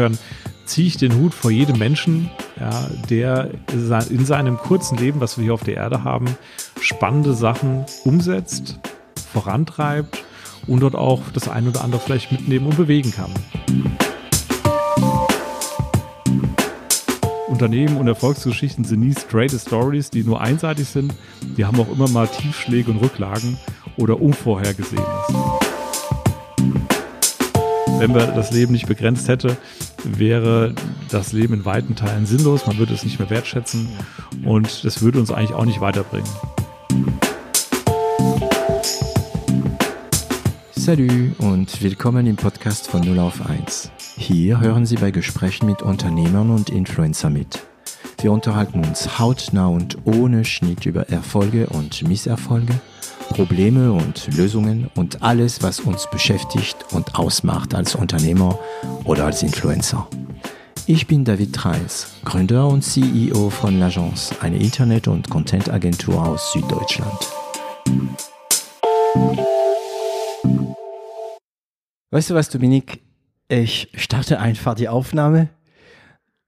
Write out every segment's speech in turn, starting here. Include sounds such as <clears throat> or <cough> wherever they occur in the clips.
insofern ziehe ich den Hut vor jedem Menschen, ja, der in seinem kurzen Leben, was wir hier auf der Erde haben, spannende Sachen umsetzt, vorantreibt und dort auch das ein oder andere vielleicht mitnehmen und bewegen kann. Unternehmen und Erfolgsgeschichten sind nie straight Stories, die nur einseitig sind. Die haben auch immer mal Tiefschläge und Rücklagen oder Unvorhergesehenes. Wenn wir das Leben nicht begrenzt hätte, wäre das Leben in weiten Teilen sinnlos, man würde es nicht mehr wertschätzen und das würde uns eigentlich auch nicht weiterbringen. Salut und willkommen im Podcast von 0 auf 1. Hier hören Sie bei Gesprächen mit Unternehmern und Influencer mit. Wir unterhalten uns hautnah und ohne Schnitt über Erfolge und Misserfolge, Probleme und Lösungen und alles, was uns beschäftigt und ausmacht als Unternehmer oder als Influencer. Ich bin David Treis, Gründer und CEO von L'Agence, eine Internet- und Content-Agentur aus Süddeutschland. Weißt du was, Dominik? Ich starte einfach die Aufnahme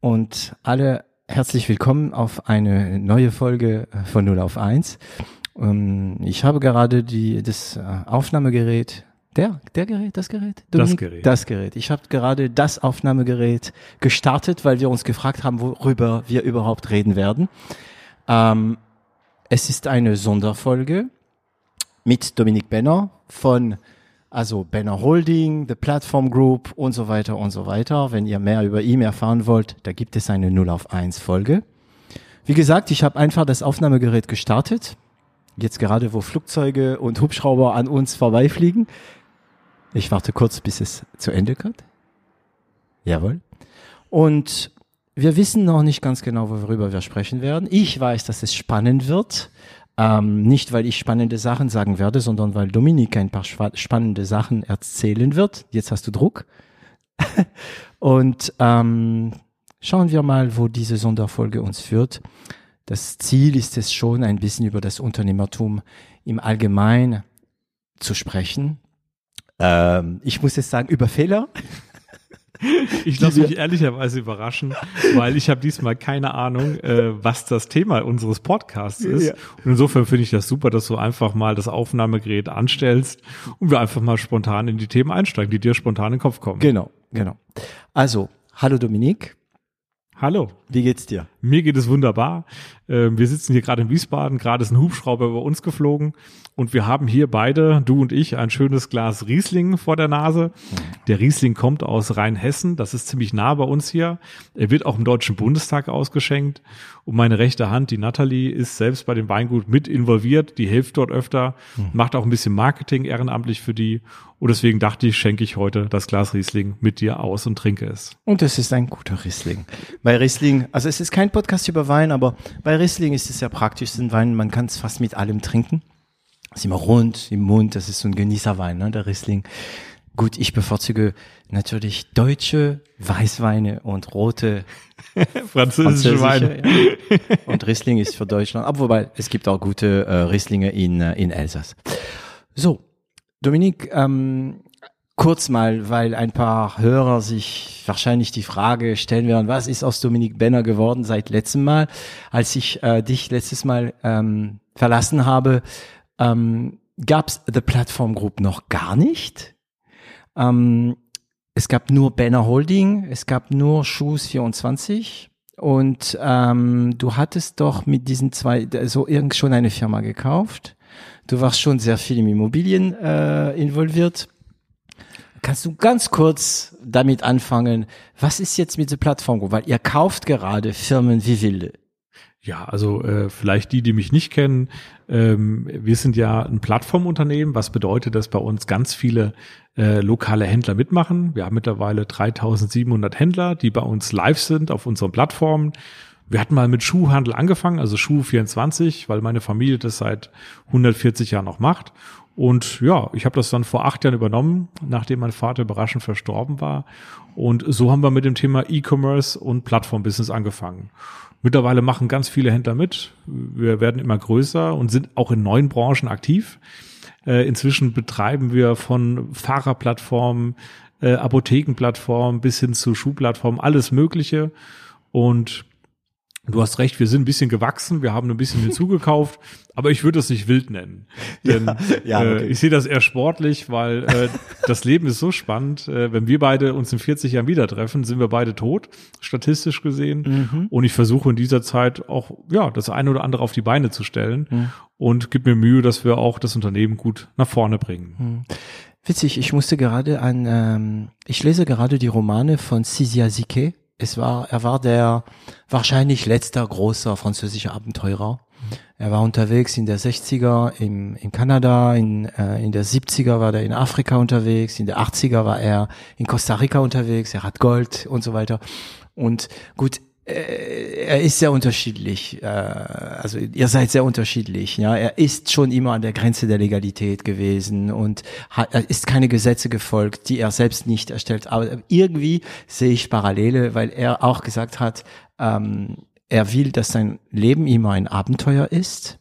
und alle herzlich willkommen auf eine neue Folge von 0 auf 1. Ähm, ich habe gerade die, das äh, Aufnahmegerät, der, der Gerät, das Gerät? Dominik? Das Gerät. Das Gerät. Ich habe gerade das Aufnahmegerät gestartet, weil wir uns gefragt haben, worüber wir überhaupt reden werden. Ähm, es ist eine Sonderfolge mit Dominik Benner von also Banner Holding, The Platform Group und so weiter und so weiter. Wenn ihr mehr über ihn erfahren wollt, da gibt es eine 0 auf 1 Folge. Wie gesagt, ich habe einfach das Aufnahmegerät gestartet. Jetzt gerade, wo Flugzeuge und Hubschrauber an uns vorbeifliegen. Ich warte kurz, bis es zu Ende kommt. Jawohl. Und wir wissen noch nicht ganz genau, worüber wir sprechen werden. Ich weiß, dass es spannend wird. Ähm, nicht, weil ich spannende Sachen sagen werde, sondern weil Dominik ein paar spannende Sachen erzählen wird. Jetzt hast du Druck. <laughs> Und ähm, schauen wir mal, wo diese Sonderfolge uns führt. Das Ziel ist es schon, ein bisschen über das Unternehmertum im Allgemeinen zu sprechen. Ähm, ich muss jetzt sagen, über Fehler. <laughs> Ich lasse mich ehrlicherweise überraschen, weil ich habe diesmal keine Ahnung, äh, was das Thema unseres Podcasts ist. Ja. Und insofern finde ich das super, dass du einfach mal das Aufnahmegerät anstellst und wir einfach mal spontan in die Themen einsteigen, die dir spontan in den Kopf kommen. Genau, genau. Also, hallo Dominik. Hallo. Wie geht's dir? Mir geht es wunderbar. Ähm, wir sitzen hier gerade in Wiesbaden, gerade ist ein Hubschrauber über uns geflogen und wir haben hier beide, du und ich, ein schönes Glas Riesling vor der Nase. Der Riesling kommt aus Rheinhessen, das ist ziemlich nah bei uns hier. Er wird auch im Deutschen Bundestag ausgeschenkt und meine rechte Hand, die Natalie, ist selbst bei dem Weingut mit involviert, die hilft dort öfter, macht auch ein bisschen Marketing ehrenamtlich für die und deswegen dachte ich, schenke ich heute das Glas Riesling mit dir aus und trinke es. Und es ist ein guter Riesling. Bei Riesling, also es ist kein Podcast über Wein, aber bei Riesling ist es ja praktisch, sind Wein, man kann es fast mit allem trinken. ist immer rund im Mund, das ist so ein Genießerwein, ne, der Riesling. Gut, ich bevorzuge natürlich deutsche Weißweine und rote <laughs> französische, französische Weine. Ja. Und Riesling ist für Deutschland, aber wobei es gibt auch gute äh, Rieslinge in, äh, in Elsass. So, Dominik, ähm, kurz mal, weil ein paar Hörer sich wahrscheinlich die Frage stellen werden, was ist aus Dominik Benner geworden seit letztem Mal, als ich äh, dich letztes Mal ähm, verlassen habe, ähm, gab es The Platform Group noch gar nicht. Ähm, es gab nur Banner Holding, es gab nur Shoes 24 und ähm, du hattest doch mit diesen zwei so irgend schon eine Firma gekauft. Du warst schon sehr viel im Immobilien äh, involviert. Kannst du ganz kurz damit anfangen, was ist jetzt mit der Plattform? Weil ihr kauft gerade Firmen wie wilde. Ja, also äh, vielleicht die, die mich nicht kennen. Ähm, wir sind ja ein Plattformunternehmen, was bedeutet, dass bei uns ganz viele äh, lokale Händler mitmachen. Wir haben mittlerweile 3700 Händler, die bei uns live sind auf unseren Plattformen. Wir hatten mal mit Schuhhandel angefangen, also Schuh24, weil meine Familie das seit 140 Jahren noch macht. Und ja, ich habe das dann vor acht Jahren übernommen, nachdem mein Vater überraschend verstorben war. Und so haben wir mit dem Thema E-Commerce und Plattform-Business angefangen. Mittlerweile machen ganz viele Händler mit. Wir werden immer größer und sind auch in neuen Branchen aktiv. Äh, inzwischen betreiben wir von Fahrerplattformen äh, Apothekenplattform bis hin zu Schuhplattform, alles Mögliche. Und Du hast recht, wir sind ein bisschen gewachsen, wir haben ein bisschen <laughs> hinzugekauft, aber ich würde es nicht wild nennen. <laughs> Denn ja, ja, okay. äh, ich sehe das eher sportlich, weil äh, <laughs> das Leben ist so spannend. Äh, wenn wir beide uns in 40 Jahren wieder treffen, sind wir beide tot, statistisch gesehen. Mhm. Und ich versuche in dieser Zeit auch ja das eine oder andere auf die Beine zu stellen mhm. und gib mir Mühe, dass wir auch das Unternehmen gut nach vorne bringen. Mhm. Witzig, ich musste gerade an, ähm, ich lese gerade die Romane von Cizia Sique es war, er war der wahrscheinlich letzter großer französischer Abenteurer. Er war unterwegs in der 60er im, in Kanada, in, äh, in der 70er war er in Afrika unterwegs, in der 80er war er in Costa Rica unterwegs, er hat Gold und so weiter. Und gut, er ist sehr unterschiedlich. Äh, also ihr seid sehr unterschiedlich. Ja, er ist schon immer an der Grenze der Legalität gewesen und hat, er ist keine Gesetze gefolgt, die er selbst nicht erstellt. Aber irgendwie sehe ich Parallele, weil er auch gesagt hat, ähm, er will, dass sein Leben immer ein Abenteuer ist.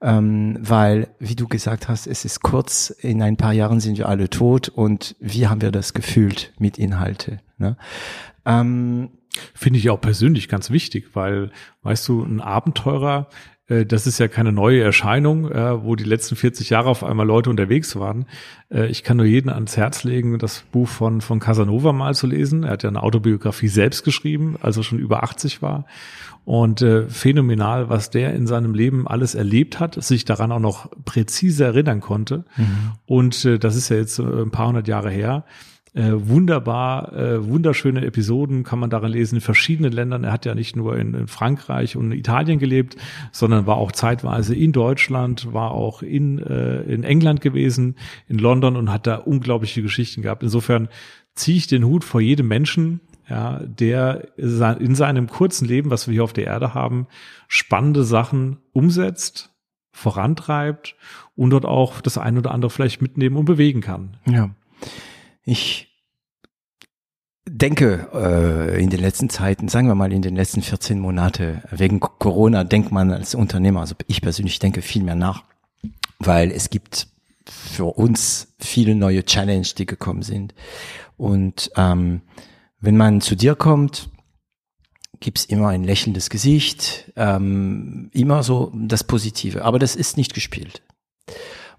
Ähm, weil, wie du gesagt hast, es ist kurz, in ein paar Jahren sind wir alle tot und wie haben wir das gefühlt mit Inhalte? Ne? Ähm, Finde ich auch persönlich ganz wichtig, weil, weißt du, ein Abenteurer, äh, das ist ja keine neue Erscheinung, äh, wo die letzten 40 Jahre auf einmal Leute unterwegs waren. Äh, ich kann nur jeden ans Herz legen, das Buch von, von Casanova mal zu lesen. Er hat ja eine Autobiografie selbst geschrieben, als er schon über 80 war. Und äh, phänomenal, was der in seinem Leben alles erlebt hat, sich daran auch noch präzise erinnern konnte. Mhm. Und äh, das ist ja jetzt ein paar hundert Jahre her äh, wunderbar, äh, wunderschöne Episoden kann man darin lesen in verschiedenen Ländern. Er hat ja nicht nur in, in Frankreich und Italien gelebt, sondern war auch zeitweise in Deutschland, war auch in, äh, in England gewesen, in London und hat da unglaubliche Geschichten gehabt. Insofern ziehe ich den Hut vor jedem Menschen, ja, der in seinem kurzen Leben, was wir hier auf der Erde haben, spannende Sachen umsetzt, vorantreibt und dort auch das ein oder andere vielleicht mitnehmen und bewegen kann. Ja. Ich denke, äh, in den letzten Zeiten, sagen wir mal in den letzten 14 Monate, wegen Corona denkt man als Unternehmer, also ich persönlich denke viel mehr nach, weil es gibt für uns viele neue Challenge, die gekommen sind. Und ähm, wenn man zu dir kommt, gibt's immer ein lächelndes Gesicht, ähm, immer so das Positive. Aber das ist nicht gespielt.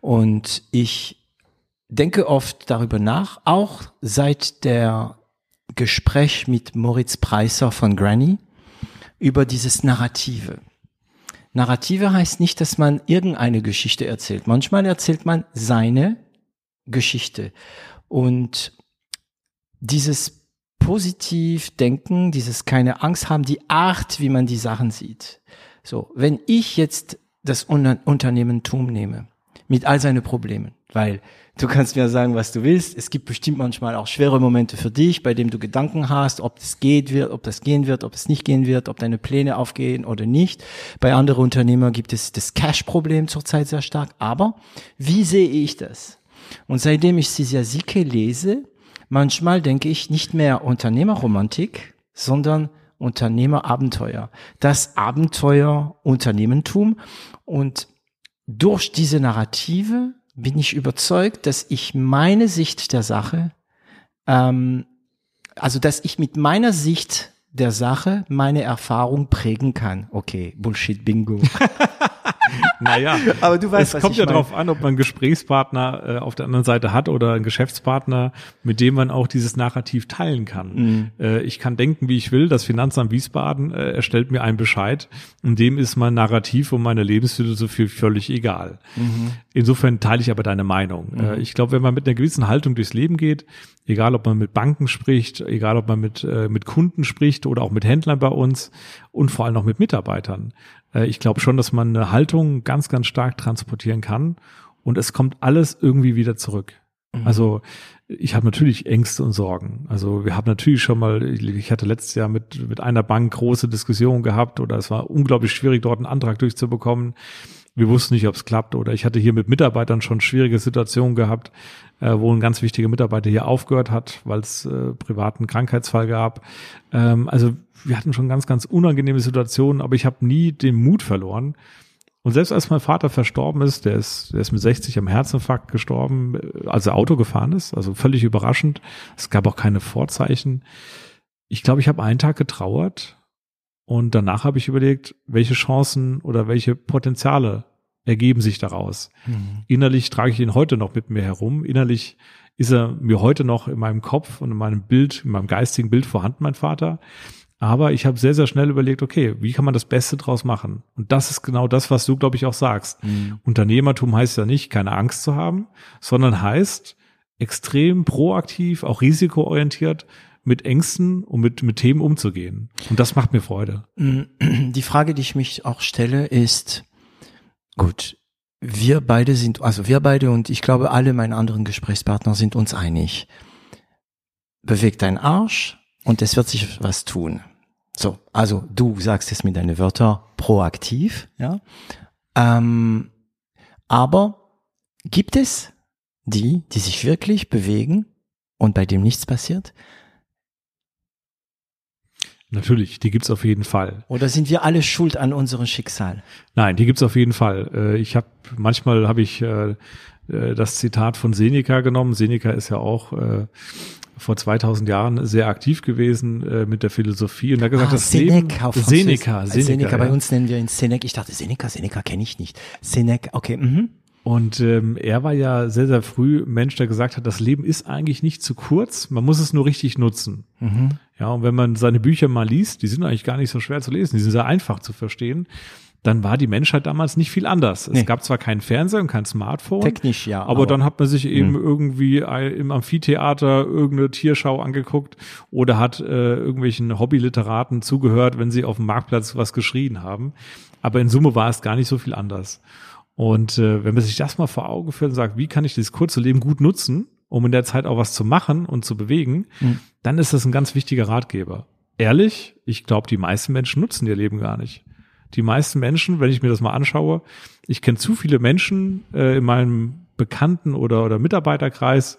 Und ich denke oft darüber nach, auch seit der Gespräch mit Moritz Preiser von Granny über dieses Narrative. Narrative heißt nicht, dass man irgendeine Geschichte erzählt. Manchmal erzählt man seine Geschichte. Und dieses positiv denken, dieses keine Angst haben, die Art, wie man die Sachen sieht. So, wenn ich jetzt das Unternehmentum nehme, mit all seinen Problemen, weil Du kannst mir sagen, was du willst. Es gibt bestimmt manchmal auch schwere Momente für dich, bei dem du Gedanken hast, ob das geht wird, ob das gehen wird, ob es nicht gehen wird, ob deine Pläne aufgehen oder nicht. Bei anderen Unternehmern gibt es das Cash-Problem zurzeit sehr stark. Aber wie sehe ich das? Und seitdem ich Cisia Sike lese, manchmal denke ich nicht mehr Unternehmerromantik, sondern Unternehmerabenteuer. Das Abenteuer Unternehmentum und durch diese Narrative bin ich überzeugt, dass ich meine Sicht der Sache, ähm, also dass ich mit meiner Sicht der Sache meine Erfahrung prägen kann. Okay, Bullshit Bingo. <laughs> naja, aber du weißt, es kommt ja darauf an, ob man einen Gesprächspartner äh, auf der anderen Seite hat oder einen Geschäftspartner, mit dem man auch dieses Narrativ teilen kann. Mhm. Äh, ich kann denken, wie ich will. Das Finanzamt Wiesbaden äh, erstellt mir einen Bescheid und dem ist mein Narrativ und meine Lebensphilosophie völlig egal. Mhm. Insofern teile ich aber deine Meinung. Mhm. Äh, ich glaube, wenn man mit einer gewissen Haltung durchs Leben geht, egal ob man mit Banken spricht, egal ob man mit, äh, mit Kunden spricht oder auch mit Händlern bei uns und vor allem auch mit Mitarbeitern, ich glaube schon, dass man eine Haltung ganz, ganz stark transportieren kann und es kommt alles irgendwie wieder zurück. Mhm. Also ich habe natürlich Ängste und Sorgen. Also wir haben natürlich schon mal, ich hatte letztes Jahr mit, mit einer Bank große Diskussionen gehabt oder es war unglaublich schwierig, dort einen Antrag durchzubekommen. Wir wussten nicht, ob es klappt oder ich hatte hier mit Mitarbeitern schon schwierige Situationen gehabt, äh, wo ein ganz wichtiger Mitarbeiter hier aufgehört hat, weil es äh, privaten Krankheitsfall gab. Ähm, also wir hatten schon ganz, ganz unangenehme Situationen, aber ich habe nie den Mut verloren. Und selbst als mein Vater verstorben ist, der ist, der ist mit 60 am Herzinfarkt gestorben, als er Auto gefahren ist, also völlig überraschend. Es gab auch keine Vorzeichen. Ich glaube, ich habe einen Tag getrauert und danach habe ich überlegt, welche Chancen oder welche Potenziale ergeben sich daraus. Mhm. Innerlich trage ich ihn heute noch mit mir herum. Innerlich ist er mir heute noch in meinem Kopf und in meinem Bild, in meinem geistigen Bild vorhanden, mein Vater. Aber ich habe sehr, sehr schnell überlegt, okay, wie kann man das Beste draus machen? Und das ist genau das, was du, glaube ich, auch sagst. Mhm. Unternehmertum heißt ja nicht, keine Angst zu haben, sondern heißt extrem proaktiv, auch risikoorientiert mit Ängsten und mit, mit Themen umzugehen. Und das macht mir Freude. Die Frage, die ich mich auch stelle, ist, gut, wir beide sind, also wir beide und ich glaube alle meine anderen Gesprächspartner sind uns einig. Bewegt dein Arsch und es wird sich was tun. So, also du sagst es mit deinen Wörtern proaktiv, ja. Ähm, aber gibt es die, die sich wirklich bewegen und bei dem nichts passiert? Natürlich, die gibt's auf jeden Fall. Oder sind wir alle schuld an unserem Schicksal? Nein, die gibt's auf jeden Fall. Äh, ich habe manchmal habe ich äh, äh, das Zitat von Seneca genommen. Seneca ist ja auch vor 2000 Jahren sehr aktiv gewesen mit der Philosophie und er hat gesagt, ah, das Seneca, Leben, Seneca, Seneca, Seneca, Seneca, bei uns nennen wir ihn Seneca. Ich dachte Seneca, Seneca kenne ich nicht. Seneca, okay. Mhm. Und ähm, er war ja sehr, sehr früh Mensch, der gesagt hat, das Leben ist eigentlich nicht zu kurz, man muss es nur richtig nutzen. Mhm. Ja, und wenn man seine Bücher mal liest, die sind eigentlich gar nicht so schwer zu lesen, die sind sehr einfach zu verstehen dann war die Menschheit damals nicht viel anders. Nee. Es gab zwar keinen Fernseher und kein Smartphone. Technisch, ja. Aber, aber dann hat man sich eben mh. irgendwie im Amphitheater irgendeine Tierschau angeguckt oder hat äh, irgendwelchen Hobbyliteraten zugehört, wenn sie auf dem Marktplatz was geschrien haben. Aber in Summe war es gar nicht so viel anders. Und äh, wenn man sich das mal vor Augen führt und sagt, wie kann ich dieses kurze Leben gut nutzen, um in der Zeit auch was zu machen und zu bewegen, mhm. dann ist das ein ganz wichtiger Ratgeber. Ehrlich, ich glaube, die meisten Menschen nutzen ihr Leben gar nicht. Die meisten Menschen, wenn ich mir das mal anschaue, ich kenne zu viele Menschen äh, in meinem Bekannten- oder, oder Mitarbeiterkreis,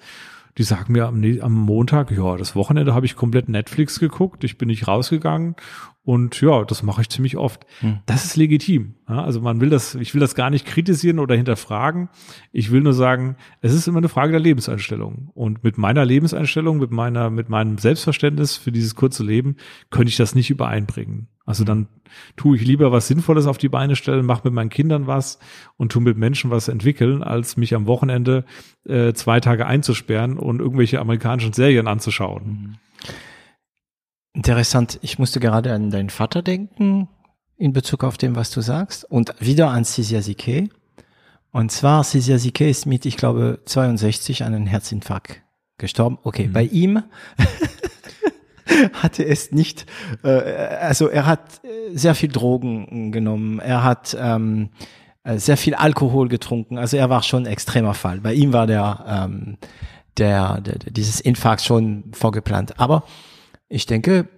die sagen mir am, am Montag, ja, das Wochenende habe ich komplett Netflix geguckt, ich bin nicht rausgegangen und ja, das mache ich ziemlich oft. Hm. Das ist legitim. Ja, also man will das, ich will das gar nicht kritisieren oder hinterfragen. Ich will nur sagen, es ist immer eine Frage der Lebenseinstellung. Und mit meiner Lebenseinstellung, mit meiner, mit meinem Selbstverständnis für dieses kurze Leben, könnte ich das nicht übereinbringen. Also dann tue ich lieber was Sinnvolles auf die Beine stellen, mache mit meinen Kindern was und tu mit Menschen was entwickeln, als mich am Wochenende äh, zwei Tage einzusperren und irgendwelche amerikanischen Serien anzuschauen. Mhm. Interessant. Ich musste gerade an deinen Vater denken in Bezug auf dem, was du sagst und wieder an Cizia Sike. Und zwar Cizia Sike ist mit, ich glaube, 62 an einem Herzinfarkt gestorben. Okay, mhm. bei ihm <laughs> hatte es nicht, äh, also er hat äh, sehr viel Drogen genommen, er hat ähm, äh, sehr viel Alkohol getrunken, also er war schon ein extremer Fall. Bei ihm war der, ähm, der, der dieses Infarkt schon vorgeplant. Aber ich denke,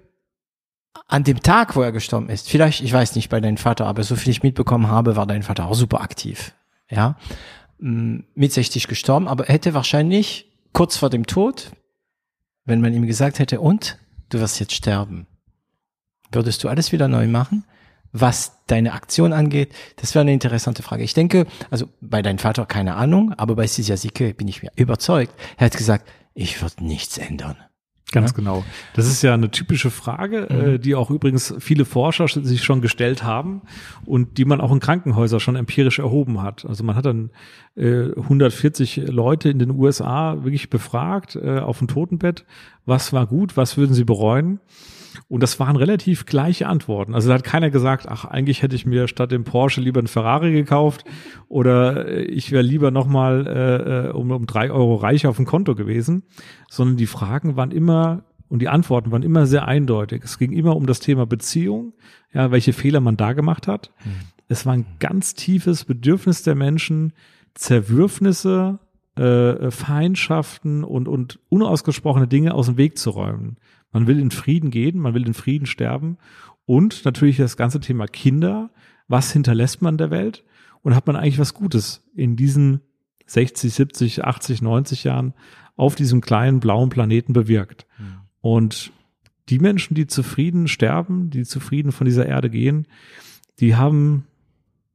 an dem Tag, wo er gestorben ist, vielleicht, ich weiß nicht bei deinem Vater, aber so viel ich mitbekommen habe, war dein Vater auch super aktiv. Ja, mm, mit 60 gestorben, aber er hätte wahrscheinlich kurz vor dem Tod, wenn man ihm gesagt hätte, und du wirst jetzt sterben, würdest du alles wieder neu machen? Was deine Aktion angeht, das wäre eine interessante Frage. Ich denke, also bei deinem Vater keine Ahnung, aber bei Sisia Sike bin ich mir überzeugt. Er hat gesagt, ich würde nichts ändern. Ganz ja. genau. Das ist ja eine typische Frage, mhm. äh, die auch übrigens viele Forscher sich schon gestellt haben und die man auch in Krankenhäusern schon empirisch erhoben hat. Also man hat dann äh, 140 Leute in den USA wirklich befragt äh, auf dem Totenbett, was war gut, was würden sie bereuen. Und das waren relativ gleiche Antworten. Also da hat keiner gesagt, ach, eigentlich hätte ich mir statt dem Porsche lieber einen Ferrari gekauft oder äh, ich wäre lieber nochmal äh, äh, um, um drei Euro reicher auf dem Konto gewesen, sondern die Fragen waren immer und die Antworten waren immer sehr eindeutig. Es ging immer um das Thema Beziehung, ja, welche Fehler man da gemacht hat. Mhm. Es war ein ganz tiefes Bedürfnis der Menschen, Zerwürfnisse, äh, Feindschaften und, und unausgesprochene Dinge aus dem Weg zu räumen. Man will in Frieden gehen, man will in Frieden sterben und natürlich das ganze Thema Kinder. Was hinterlässt man der Welt? Und hat man eigentlich was Gutes in diesen 60, 70, 80, 90 Jahren auf diesem kleinen blauen Planeten bewirkt? Mhm. Und die Menschen, die zufrieden sterben, die zufrieden von dieser Erde gehen, die haben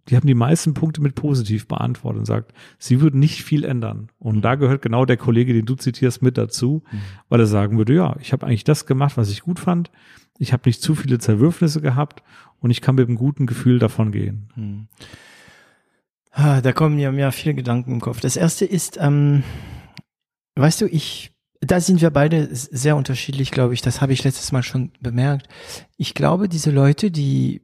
die haben die meisten Punkte mit positiv beantwortet und sagt, sie würden nicht viel ändern. Und da gehört genau der Kollege, den du zitierst, mit dazu, mhm. weil er sagen würde, ja, ich habe eigentlich das gemacht, was ich gut fand. Ich habe nicht zu viele Zerwürfnisse gehabt und ich kann mit einem guten Gefühl davon gehen. Mhm. Da kommen ja mir viele Gedanken im Kopf. Das erste ist, ähm, weißt du, ich, da sind wir beide sehr unterschiedlich, glaube ich. Das habe ich letztes Mal schon bemerkt. Ich glaube, diese Leute, die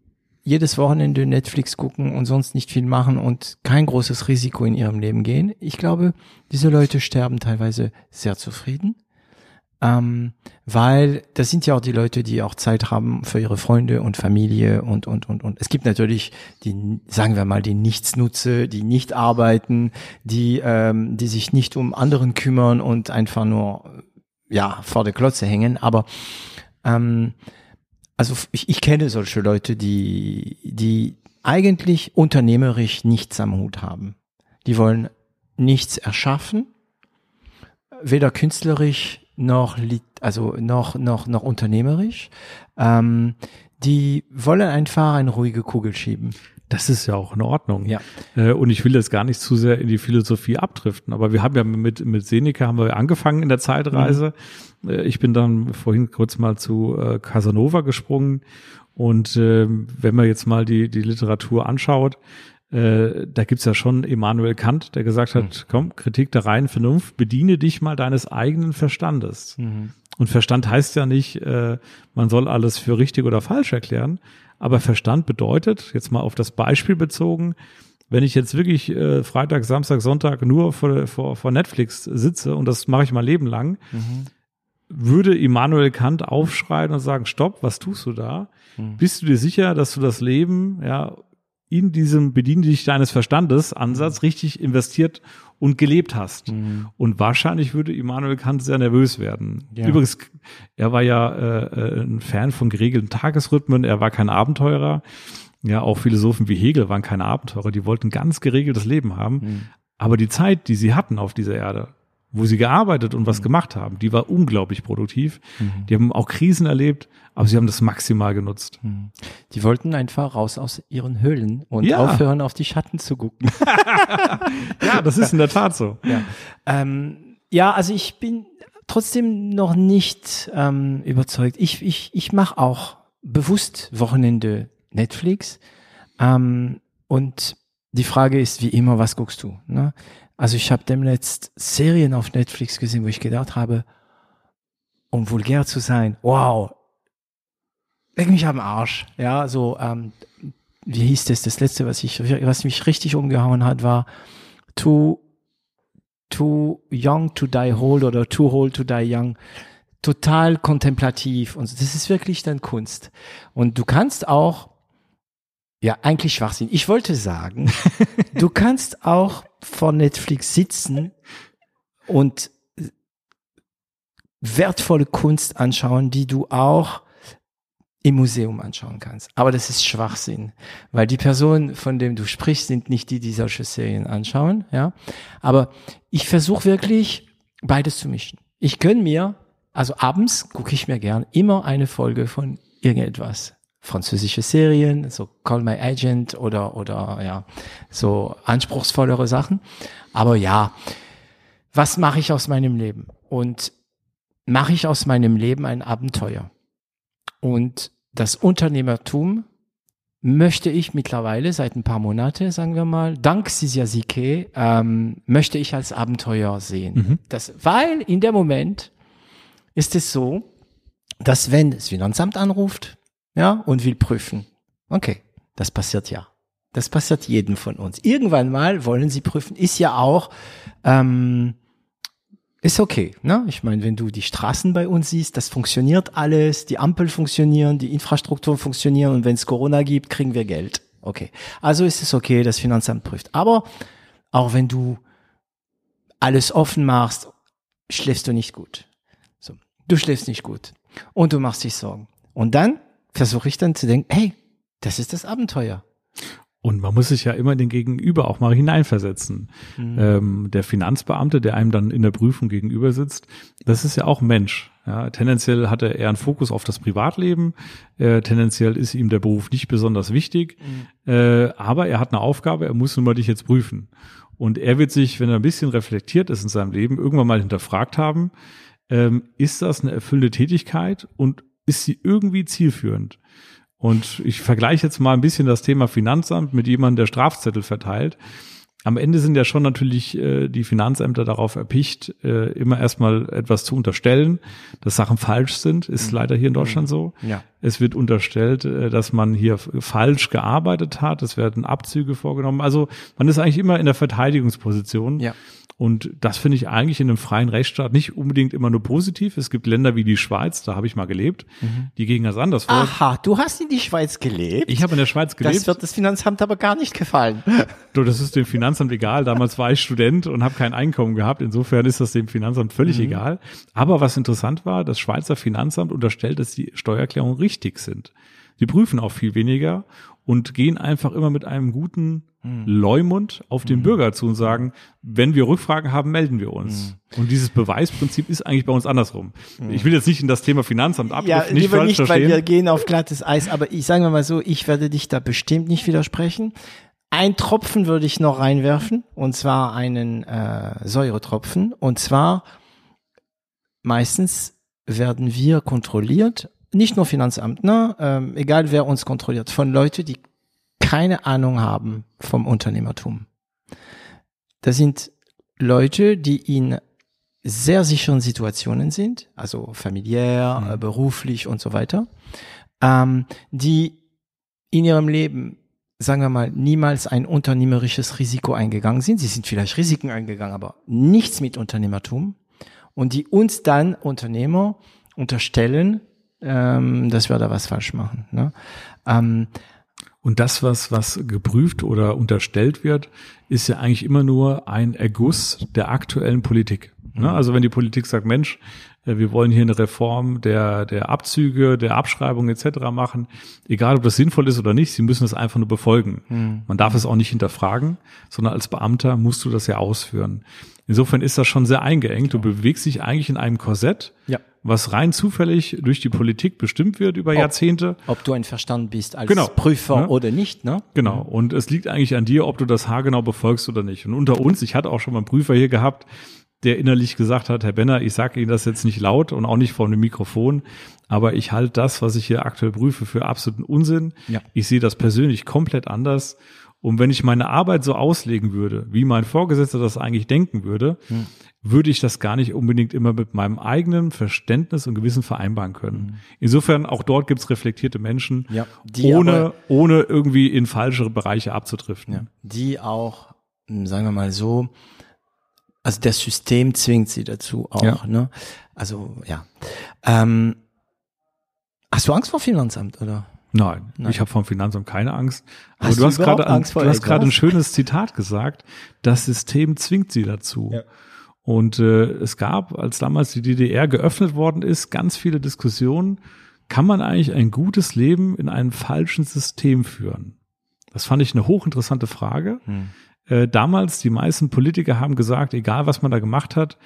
jedes Wochenende Netflix gucken und sonst nicht viel machen und kein großes Risiko in ihrem Leben gehen. Ich glaube, diese Leute sterben teilweise sehr zufrieden, ähm, weil das sind ja auch die Leute, die auch Zeit haben für ihre Freunde und Familie und und und und. Es gibt natürlich die, sagen wir mal, die Nichtsnutze, die nicht arbeiten, die ähm, die sich nicht um anderen kümmern und einfach nur ja vor der Klotze hängen. Aber ähm, also ich, ich kenne solche Leute, die, die eigentlich unternehmerisch nichts am Hut haben. Die wollen nichts erschaffen, weder künstlerisch noch, also noch, noch, noch unternehmerisch. Ähm, die wollen einfach eine ruhige Kugel schieben. Das ist ja auch in Ordnung. Ja. Äh, und ich will jetzt gar nicht zu sehr in die Philosophie abdriften, aber wir haben ja mit, mit Seneca haben wir angefangen in der Zeitreise. Mhm. Äh, ich bin dann vorhin kurz mal zu äh, Casanova gesprungen und äh, wenn man jetzt mal die, die Literatur anschaut, da gibt's ja schon Immanuel Kant, der gesagt hat, mhm. komm, Kritik der reinen Vernunft, bediene dich mal deines eigenen Verstandes. Mhm. Und Verstand heißt ja nicht, man soll alles für richtig oder falsch erklären, aber Verstand bedeutet, jetzt mal auf das Beispiel bezogen, wenn ich jetzt wirklich äh, Freitag, Samstag, Sonntag nur vor, vor, vor Netflix sitze und das mache ich mein Leben lang, mhm. würde Immanuel Kant aufschreien und sagen, stopp, was tust du da? Mhm. Bist du dir sicher, dass du das Leben ja in diesem Bediene dich deines Verstandes Ansatz richtig investiert und gelebt hast. Mhm. Und wahrscheinlich würde Immanuel Kant sehr nervös werden. Ja. Übrigens, er war ja äh, äh, ein Fan von geregelten Tagesrhythmen, er war kein Abenteurer. Ja, auch Philosophen wie Hegel waren keine Abenteurer, die wollten ganz geregeltes Leben haben. Mhm. Aber die Zeit, die sie hatten auf dieser Erde, wo sie gearbeitet und was mhm. gemacht haben, die war unglaublich produktiv. Mhm. Die haben auch Krisen erlebt, aber sie haben das maximal genutzt. Mhm. Die wollten einfach raus aus ihren Höhlen und ja. aufhören, auf die Schatten zu gucken. <laughs> ja, das ist in der Tat so. Ja, ähm, ja also ich bin trotzdem noch nicht ähm, überzeugt. Ich, ich, ich mache auch bewusst Wochenende Netflix. Ähm, und die Frage ist wie immer, was guckst du? Ne? Also ich habe demnächst Serien auf Netflix gesehen, wo ich gedacht habe, um vulgär zu sein, wow, leg mich am Arsch. Ja, so, ähm, wie hieß das? Das letzte, was ich, was mich richtig umgehauen hat, war Too, too Young to Die Old oder Too Old to Die Young. Total kontemplativ und das ist wirklich dann Kunst. Und du kannst auch ja, eigentlich Schwachsinn. Ich wollte sagen, <laughs> du kannst auch vor Netflix sitzen und wertvolle Kunst anschauen, die du auch im Museum anschauen kannst. Aber das ist Schwachsinn, weil die Personen, von denen du sprichst, sind nicht die, die solche Serien anschauen, ja. Aber ich versuche wirklich beides zu mischen. Ich gönn mir, also abends gucke ich mir gern immer eine Folge von irgendetwas französische Serien, so Call My Agent oder, oder ja, so anspruchsvollere Sachen. Aber ja, was mache ich aus meinem Leben? Und mache ich aus meinem Leben ein Abenteuer? Und das Unternehmertum möchte ich mittlerweile seit ein paar Monate, sagen wir mal, dank Sisia Sike, ähm, möchte ich als Abenteuer sehen. Mhm. Das, weil in dem Moment ist es so, dass wenn das Finanzamt anruft, ja, und will prüfen. Okay, das passiert ja. Das passiert jedem von uns. Irgendwann mal wollen sie prüfen. Ist ja auch, ähm, ist okay. Ne? Ich meine, wenn du die Straßen bei uns siehst, das funktioniert alles, die Ampel funktionieren, die Infrastruktur funktionieren und wenn es Corona gibt, kriegen wir Geld. Okay. Also ist es okay, das Finanzamt prüft. Aber auch wenn du alles offen machst, schläfst du nicht gut. So. Du schläfst nicht gut. Und du machst dich Sorgen. Und dann versuche ich dann zu denken, hey, das ist das Abenteuer. Und man muss sich ja immer den Gegenüber auch mal hineinversetzen. Mhm. Ähm, der Finanzbeamte, der einem dann in der Prüfung gegenüber sitzt, das ist ja auch Mensch. Ja, tendenziell hat er eher einen Fokus auf das Privatleben. Äh, tendenziell ist ihm der Beruf nicht besonders wichtig. Mhm. Äh, aber er hat eine Aufgabe, er muss nun mal dich jetzt prüfen. Und er wird sich, wenn er ein bisschen reflektiert ist in seinem Leben, irgendwann mal hinterfragt haben, ähm, ist das eine erfüllende Tätigkeit und ist sie irgendwie zielführend? Und ich vergleiche jetzt mal ein bisschen das Thema Finanzamt mit jemandem, der Strafzettel verteilt. Am Ende sind ja schon natürlich äh, die Finanzämter darauf erpicht, äh, immer erstmal etwas zu unterstellen, dass Sachen falsch sind, ist mhm. leider hier in Deutschland mhm. so. Ja. Es wird unterstellt, äh, dass man hier falsch gearbeitet hat, es werden Abzüge vorgenommen. Also man ist eigentlich immer in der Verteidigungsposition. Ja. Und das finde ich eigentlich in einem freien Rechtsstaat nicht unbedingt immer nur positiv. Es gibt Länder wie die Schweiz, da habe ich mal gelebt, mhm. die gegen das anders vor. Aha, du hast in die Schweiz gelebt? Ich habe in der Schweiz gelebt. Das wird das Finanzamt aber gar nicht gefallen. <laughs> Du, das ist dem Finanzamt egal. Damals war ich Student und habe kein Einkommen gehabt. Insofern ist das dem Finanzamt völlig mhm. egal. Aber was interessant war, das Schweizer Finanzamt unterstellt, dass die Steuererklärungen richtig sind. Die prüfen auch viel weniger und gehen einfach immer mit einem guten hm. Leumund auf den hm. Bürger zu und sagen, wenn wir Rückfragen haben, melden wir uns. Hm. Und dieses Beweisprinzip ist eigentlich bei uns andersrum. Hm. Ich will jetzt nicht in das Thema Finanzamt ab. Ja, nicht lieber nicht, verstehen. weil wir gehen auf glattes Eis. Aber ich sage mal so, ich werde dich da bestimmt nicht widersprechen. Ein Tropfen würde ich noch reinwerfen, und zwar einen äh, Säuretropfen. Und zwar meistens werden wir kontrolliert nicht nur Finanzamt, ne? Ähm, egal wer uns kontrolliert, von Leuten, die keine Ahnung haben vom Unternehmertum. Das sind Leute, die in sehr sicheren Situationen sind, also familiär, mhm. beruflich und so weiter, ähm, die in ihrem Leben, sagen wir mal, niemals ein unternehmerisches Risiko eingegangen sind. Sie sind vielleicht Risiken eingegangen, aber nichts mit Unternehmertum. Und die uns dann Unternehmer unterstellen, ähm, dass wir da was falsch machen. Ne? Ähm, und das, was, was geprüft oder unterstellt wird, ist ja eigentlich immer nur ein Erguss der aktuellen Politik. Ne? Mhm. Also wenn die Politik sagt, Mensch, wir wollen hier eine Reform der, der Abzüge, der Abschreibung etc. machen, egal ob das sinnvoll ist oder nicht, sie müssen es einfach nur befolgen. Mhm. Man darf es auch nicht hinterfragen, sondern als Beamter musst du das ja ausführen. Insofern ist das schon sehr eingeengt. Du bewegst dich eigentlich in einem Korsett, ja. was rein zufällig durch die Politik bestimmt wird über ob, Jahrzehnte. Ob du ein Verstand bist als genau. Prüfer ne? oder nicht, ne? Genau. Und es liegt eigentlich an dir, ob du das haargenau befolgst oder nicht. Und unter uns, ich hatte auch schon mal einen Prüfer hier gehabt, der innerlich gesagt hat, Herr Benner, ich sage Ihnen das jetzt nicht laut und auch nicht vor einem Mikrofon, aber ich halte das, was ich hier aktuell prüfe, für absoluten Unsinn. Ja. Ich sehe das persönlich komplett anders und wenn ich meine Arbeit so auslegen würde, wie mein Vorgesetzter das eigentlich denken würde, hm. würde ich das gar nicht unbedingt immer mit meinem eigenen Verständnis und Gewissen vereinbaren können. Hm. Insofern, auch dort gibt's reflektierte Menschen, ja, ohne, ohne irgendwie in falschere Bereiche abzudriften. Ja, die auch, hm, sagen wir mal so, also das System zwingt sie dazu auch. Ja. Ne? Also ja. Ähm, hast du Angst vor Finanzamt, oder? Nein, Nein. ich habe vom Finanzamt keine Angst. Aber hast du, hast gerade ein, du hast gerade ein schönes Zitat gesagt. Das System zwingt sie dazu. Ja. Und äh, es gab, als damals die DDR geöffnet worden ist, ganz viele Diskussionen. Kann man eigentlich ein gutes Leben in einem falschen System führen? Das fand ich eine hochinteressante Frage. Hm. Äh, damals, die meisten Politiker haben gesagt, egal was man da gemacht hat,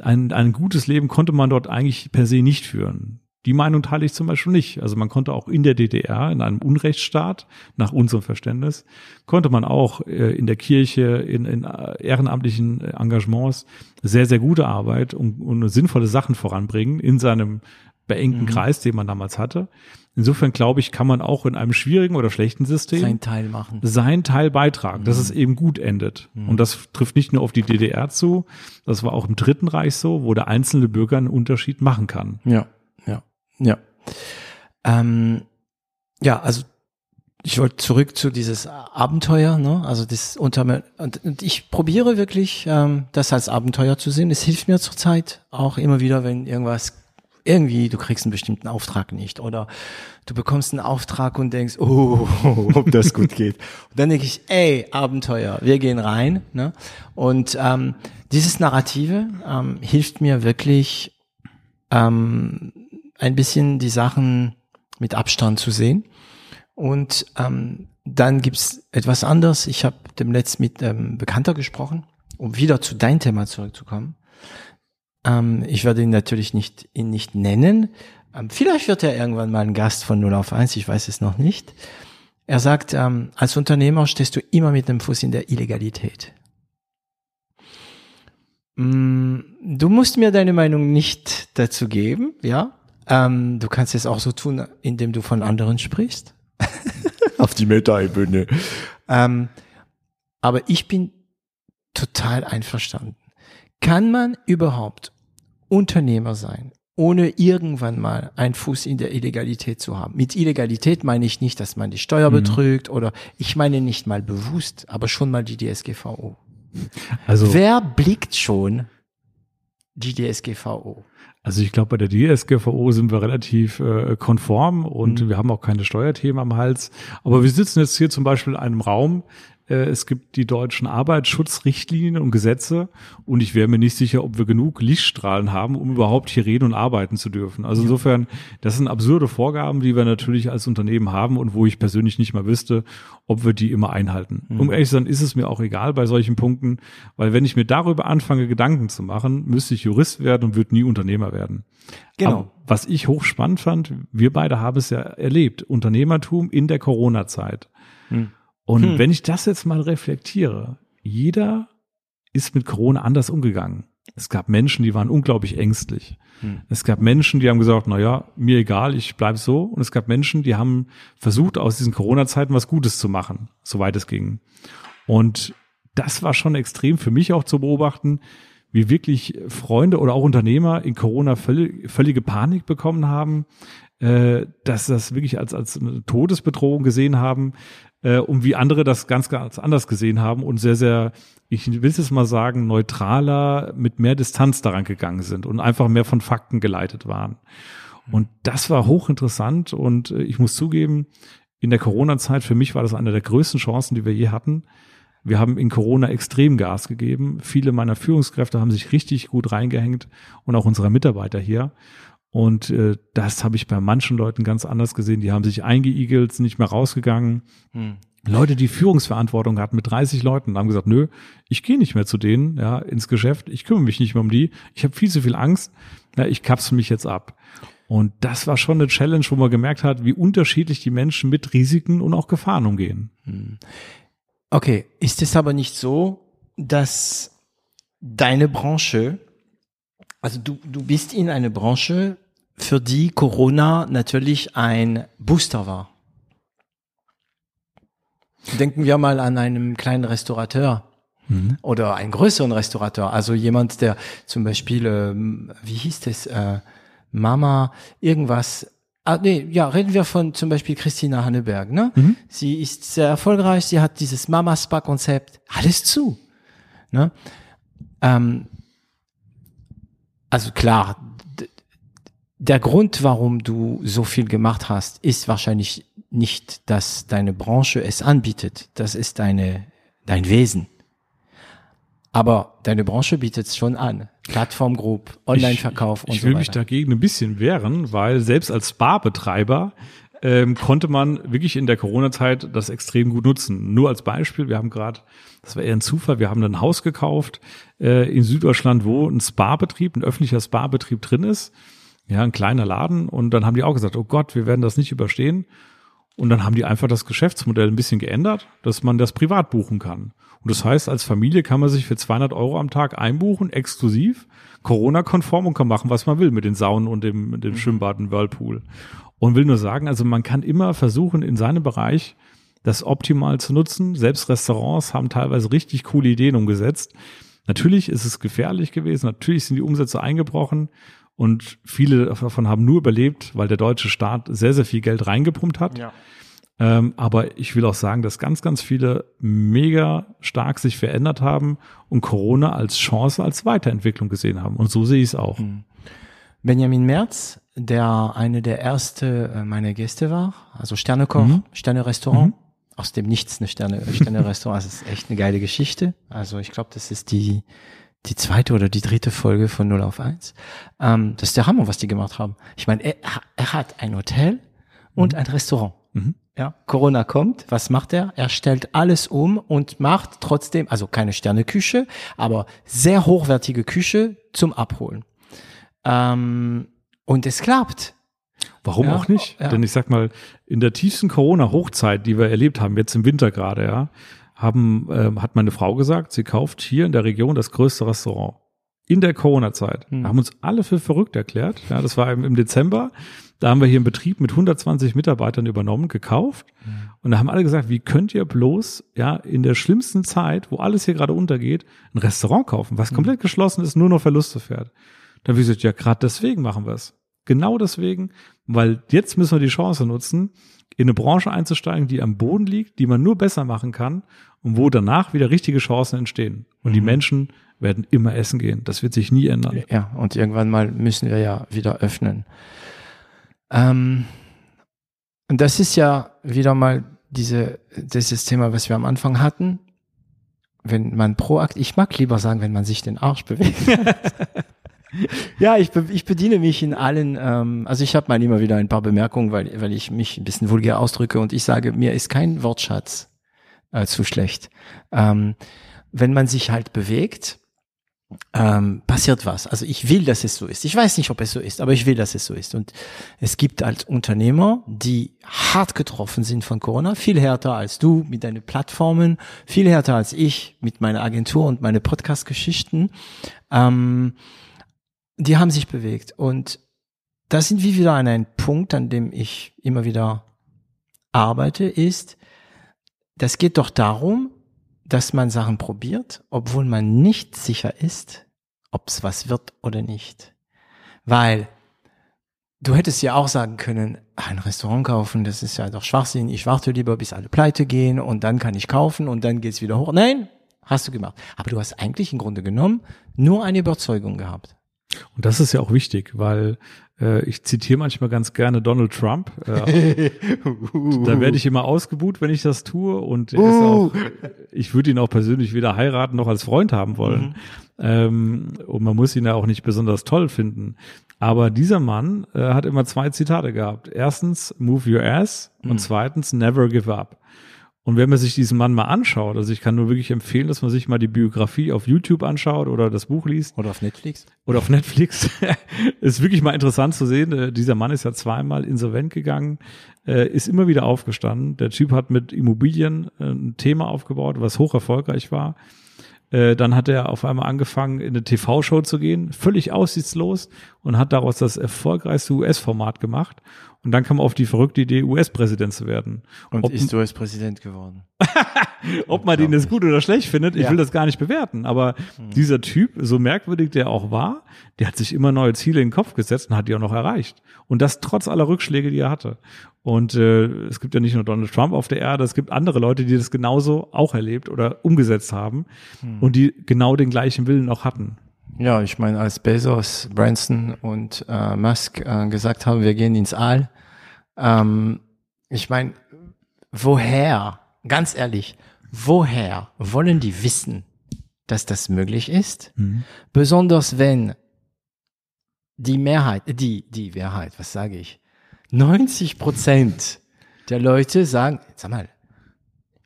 ein, ein gutes Leben konnte man dort eigentlich per se nicht führen. Die Meinung teile ich zum Beispiel nicht. Also man konnte auch in der DDR, in einem Unrechtsstaat, nach unserem Verständnis, konnte man auch äh, in der Kirche, in, in äh, ehrenamtlichen Engagements sehr, sehr gute Arbeit und, und sinnvolle Sachen voranbringen in seinem beengten mhm. Kreis, den man damals hatte. Insofern glaube ich, kann man auch in einem schwierigen oder schlechten System sein Teil machen, sein Teil beitragen, mhm. dass es eben gut endet. Mhm. Und das trifft nicht nur auf die DDR zu, das war auch im Dritten Reich so, wo der einzelne Bürger einen Unterschied machen kann. Ja. Ja. Ähm, ja, also ich wollte zurück zu dieses Abenteuer, ne? Also das unter und, und ich probiere wirklich, ähm, das als Abenteuer zu sehen. Es hilft mir zurzeit auch immer wieder, wenn irgendwas irgendwie, du kriegst einen bestimmten Auftrag nicht oder du bekommst einen Auftrag und denkst, oh, <laughs> ob das gut geht. Und dann denke ich, ey, Abenteuer, wir gehen rein. Ne? Und ähm, dieses Narrative ähm, hilft mir wirklich, ähm, ein bisschen die Sachen mit Abstand zu sehen und ähm, dann gibt's etwas anderes. Ich habe demnächst mit ähm, Bekannter gesprochen, um wieder zu dein Thema zurückzukommen. Ähm, ich werde ihn natürlich nicht, ihn nicht nennen. Ähm, vielleicht wird er irgendwann mal ein Gast von 0 auf 1, ich weiß es noch nicht. Er sagt, ähm, als Unternehmer stehst du immer mit dem Fuß in der Illegalität. Mm, du musst mir deine Meinung nicht dazu geben, ja. Ähm, du kannst es auch so tun, indem du von anderen sprichst. <laughs> Auf die Meta-Ebene. Ähm, aber ich bin total einverstanden. Kann man überhaupt Unternehmer sein, ohne irgendwann mal einen Fuß in der Illegalität zu haben? Mit Illegalität meine ich nicht, dass man die Steuer mhm. betrügt oder ich meine nicht mal bewusst, aber schon mal die DSGVO. Also wer blickt schon die DSGVO? Also ich glaube, bei der DSGVO sind wir relativ äh, konform und mhm. wir haben auch keine Steuerthemen am Hals. Aber wir sitzen jetzt hier zum Beispiel in einem Raum, es gibt die deutschen Arbeitsschutzrichtlinien und Gesetze und ich wäre mir nicht sicher, ob wir genug Lichtstrahlen haben, um überhaupt hier reden und arbeiten zu dürfen. Also insofern, das sind absurde Vorgaben, die wir natürlich als Unternehmen haben und wo ich persönlich nicht mal wüsste, ob wir die immer einhalten. Mhm. Um ehrlich zu sein, ist es mir auch egal bei solchen Punkten, weil wenn ich mir darüber anfange, Gedanken zu machen, müsste ich Jurist werden und würde nie Unternehmer werden. Genau. Aber was ich hochspannend fand, wir beide haben es ja erlebt, Unternehmertum in der Corona-Zeit. Mhm. Und hm. wenn ich das jetzt mal reflektiere, jeder ist mit Corona anders umgegangen. Es gab Menschen, die waren unglaublich ängstlich. Hm. Es gab Menschen, die haben gesagt, na ja, mir egal, ich bleib so. Und es gab Menschen, die haben versucht, aus diesen Corona-Zeiten was Gutes zu machen, soweit es ging. Und das war schon extrem für mich auch zu beobachten, wie wirklich Freunde oder auch Unternehmer in Corona völlig, völlige Panik bekommen haben, äh, dass das wirklich als, als eine Todesbedrohung gesehen haben, äh, und wie andere das ganz, ganz anders gesehen haben und sehr, sehr, ich will es mal sagen, neutraler, mit mehr Distanz daran gegangen sind und einfach mehr von Fakten geleitet waren. Und das war hochinteressant und äh, ich muss zugeben, in der Corona-Zeit, für mich war das eine der größten Chancen, die wir je hatten. Wir haben in Corona extrem Gas gegeben. Viele meiner Führungskräfte haben sich richtig gut reingehängt und auch unsere Mitarbeiter hier. Und äh, das habe ich bei manchen Leuten ganz anders gesehen. Die haben sich eingeigelt, sind nicht mehr rausgegangen. Hm. Leute, die Führungsverantwortung hatten mit 30 Leuten, haben gesagt, nö, ich gehe nicht mehr zu denen, ja, ins Geschäft, ich kümmere mich nicht mehr um die, ich habe viel zu viel Angst, ja, ich kapsel mich jetzt ab. Und das war schon eine Challenge, wo man gemerkt hat, wie unterschiedlich die Menschen mit Risiken und auch Gefahren umgehen. Hm. Okay, ist es aber nicht so, dass deine Branche, also du, du bist in eine Branche, für die Corona natürlich ein Booster war. Denken wir mal an einen kleinen Restaurateur mhm. oder einen größeren Restaurateur, also jemand, der zum Beispiel, ähm, wie hieß das, äh, Mama, irgendwas. Ah, nee, ja, reden wir von zum Beispiel Christina Hanneberg, ne? Mhm. Sie ist sehr erfolgreich, sie hat dieses Mama-Spa-Konzept, alles zu. Ne? Ähm, also klar, der Grund, warum du so viel gemacht hast, ist wahrscheinlich nicht, dass deine Branche es anbietet. Das ist deine, dein Wesen. Aber deine Branche bietet es schon an. Plattform Group, Online-Verkauf und so weiter. Ich will mich dagegen ein bisschen wehren, weil selbst als Barbetreiber ähm, konnte man wirklich in der Corona-Zeit das extrem gut nutzen. Nur als Beispiel, wir haben gerade, das war eher ein Zufall, wir haben ein Haus gekauft äh, in Süddeutschland, wo ein Spa-Betrieb, ein öffentlicher Spa-Betrieb drin ist ja, ein kleiner Laden. Und dann haben die auch gesagt, oh Gott, wir werden das nicht überstehen. Und dann haben die einfach das Geschäftsmodell ein bisschen geändert, dass man das privat buchen kann. Und das heißt, als Familie kann man sich für 200 Euro am Tag einbuchen, exklusiv, Corona-konform und kann machen, was man will mit den Saunen und dem, dem mhm. Schwimmbad und Whirlpool. Und will nur sagen, also man kann immer versuchen, in seinem Bereich das optimal zu nutzen. Selbst Restaurants haben teilweise richtig coole Ideen umgesetzt. Natürlich ist es gefährlich gewesen, natürlich sind die Umsätze eingebrochen und viele davon haben nur überlebt, weil der deutsche Staat sehr, sehr viel Geld reingepumpt hat. Ja. Ähm, aber ich will auch sagen, dass ganz, ganz viele mega stark sich verändert haben und Corona als Chance, als Weiterentwicklung gesehen haben. Und so sehe ich es auch. Mhm. Benjamin Merz, der eine der erste äh, meiner Gäste war, also Sternekoch, mhm. Sterne-Restaurant. Mhm. Aus dem Nichts eine Sterne, Sterne-Restaurant. das ist echt eine geile Geschichte. Also ich glaube, das ist die die zweite oder die dritte Folge von 0 auf 1. Ähm, das ist der Hammer, was die gemacht haben. Ich meine, er, er hat ein Hotel und mhm. ein Restaurant. Mhm. Ja, Corona kommt, was macht er? Er stellt alles um und macht trotzdem, also keine Sterneküche, aber sehr hochwertige Küche zum Abholen. Ähm, und es klappt. Warum Ja, auch nicht? ja. Denn ich sag mal, in der tiefsten Corona-Hochzeit, die wir erlebt haben, jetzt im Winter gerade, ja, haben, ähm, hat meine Frau gesagt, sie kauft hier in der Region das größte Restaurant. In der Corona-Zeit. Hm. Haben uns alle für verrückt erklärt. Ja, das war im, im Dezember. Da haben wir hier einen Betrieb mit 120 Mitarbeitern übernommen, gekauft. Und da haben alle gesagt, wie könnt ihr bloß, ja, in der schlimmsten Zeit, wo alles hier gerade untergeht, ein Restaurant kaufen, was komplett geschlossen ist, nur noch Verluste fährt. Da habe ich gesagt, ja, gerade deswegen machen wir es. Genau deswegen, weil jetzt müssen wir die Chance nutzen, in eine Branche einzusteigen, die am Boden liegt, die man nur besser machen kann und wo danach wieder richtige Chancen entstehen. Und die Menschen werden immer essen gehen. Das wird sich nie ändern. Ja, und irgendwann mal müssen wir ja wieder öffnen. Ähm, und das ist ja wieder mal diese, dieses Thema, was wir am Anfang hatten. Wenn man proakt, ich mag lieber sagen, wenn man sich den Arsch bewegt. <laughs> ja, ich, be ich bediene mich in allen, ähm, also ich habe mal immer wieder ein paar Bemerkungen, weil, weil ich mich ein bisschen vulgär ausdrücke und ich sage, mir ist kein Wortschatz äh, zu schlecht. Ähm, wenn man sich halt bewegt, ähm, passiert was. Also ich will, dass es so ist. Ich weiß nicht, ob es so ist, aber ich will, dass es so ist. Und es gibt als Unternehmer, die hart getroffen sind von Corona, viel härter als du mit deinen Plattformen, viel härter als ich mit meiner Agentur und meine Podcast-Geschichten. Ähm, die haben sich bewegt. Und da sind wir wieder an einem Punkt, an dem ich immer wieder arbeite, ist, das geht doch darum, dass man Sachen probiert, obwohl man nicht sicher ist, ob es was wird oder nicht. Weil du hättest ja auch sagen können, ein Restaurant kaufen, das ist ja doch Schwachsinn, ich warte lieber, bis alle pleite gehen und dann kann ich kaufen und dann geht's wieder hoch. Nein, hast du gemacht. Aber du hast eigentlich im Grunde genommen nur eine Überzeugung gehabt. Und das ist ja auch wichtig, weil äh, ich zitiere manchmal ganz gerne Donald Trump. Äh, <laughs> da werde ich immer ausgebuht, wenn ich das tue. Und er ist auch, ich würde ihn auch persönlich weder heiraten noch als Freund haben wollen. Ähm, und man muss ihn ja auch nicht besonders toll finden. Aber dieser Mann äh, hat immer zwei Zitate gehabt. Erstens, move your ass und zweitens, never give up. Und wenn man sich diesen Mann mal anschaut, also ich kann nur wirklich empfehlen, dass man sich mal die Biografie auf YouTube anschaut oder das Buch liest Oder auf Netflix. oder auf Netflix. <laughs> ist wirklich mal interessant zu sehen. Äh, Dieser Mann ist ja zweimal insolvent gegangen, äh, ist immer wieder aufgestanden. Der Typ hat mit Immobilien äh, ein Thema aufgebaut, was hoch erfolgreich war. Dann hat er auf einmal angefangen, in eine TV-Show zu gehen, völlig aussichtslos und hat daraus das erfolgreichste US-Format gemacht. Und dann kam auf die verrückte Idee, US-Präsident zu werden. Und Ob- ist US-Präsident geworden. <laughs> Ob man den jetzt gut oder schlecht findet, ich Ja. will das gar nicht bewerten. Aber dieser Typ, so merkwürdig der auch war, der hat sich immer neue Ziele in den Kopf gesetzt und hat die auch noch erreicht. Und das trotz aller Rückschläge, die er hatte. Und äh, es gibt ja nicht nur Donald Trump auf der Erde, es gibt andere Leute, die das genauso auch erlebt oder umgesetzt haben und die genau den gleichen Willen auch hatten. Ja, ich meine, als Bezos, Branson und äh, Musk äh, gesagt haben, wir gehen ins All, ähm, ich meine, woher, ganz ehrlich, woher wollen die wissen, dass das möglich ist? Besonders wenn die Mehrheit, die, die Mehrheit, was sage ich? 90 Prozent der Leute sagen, sag mal,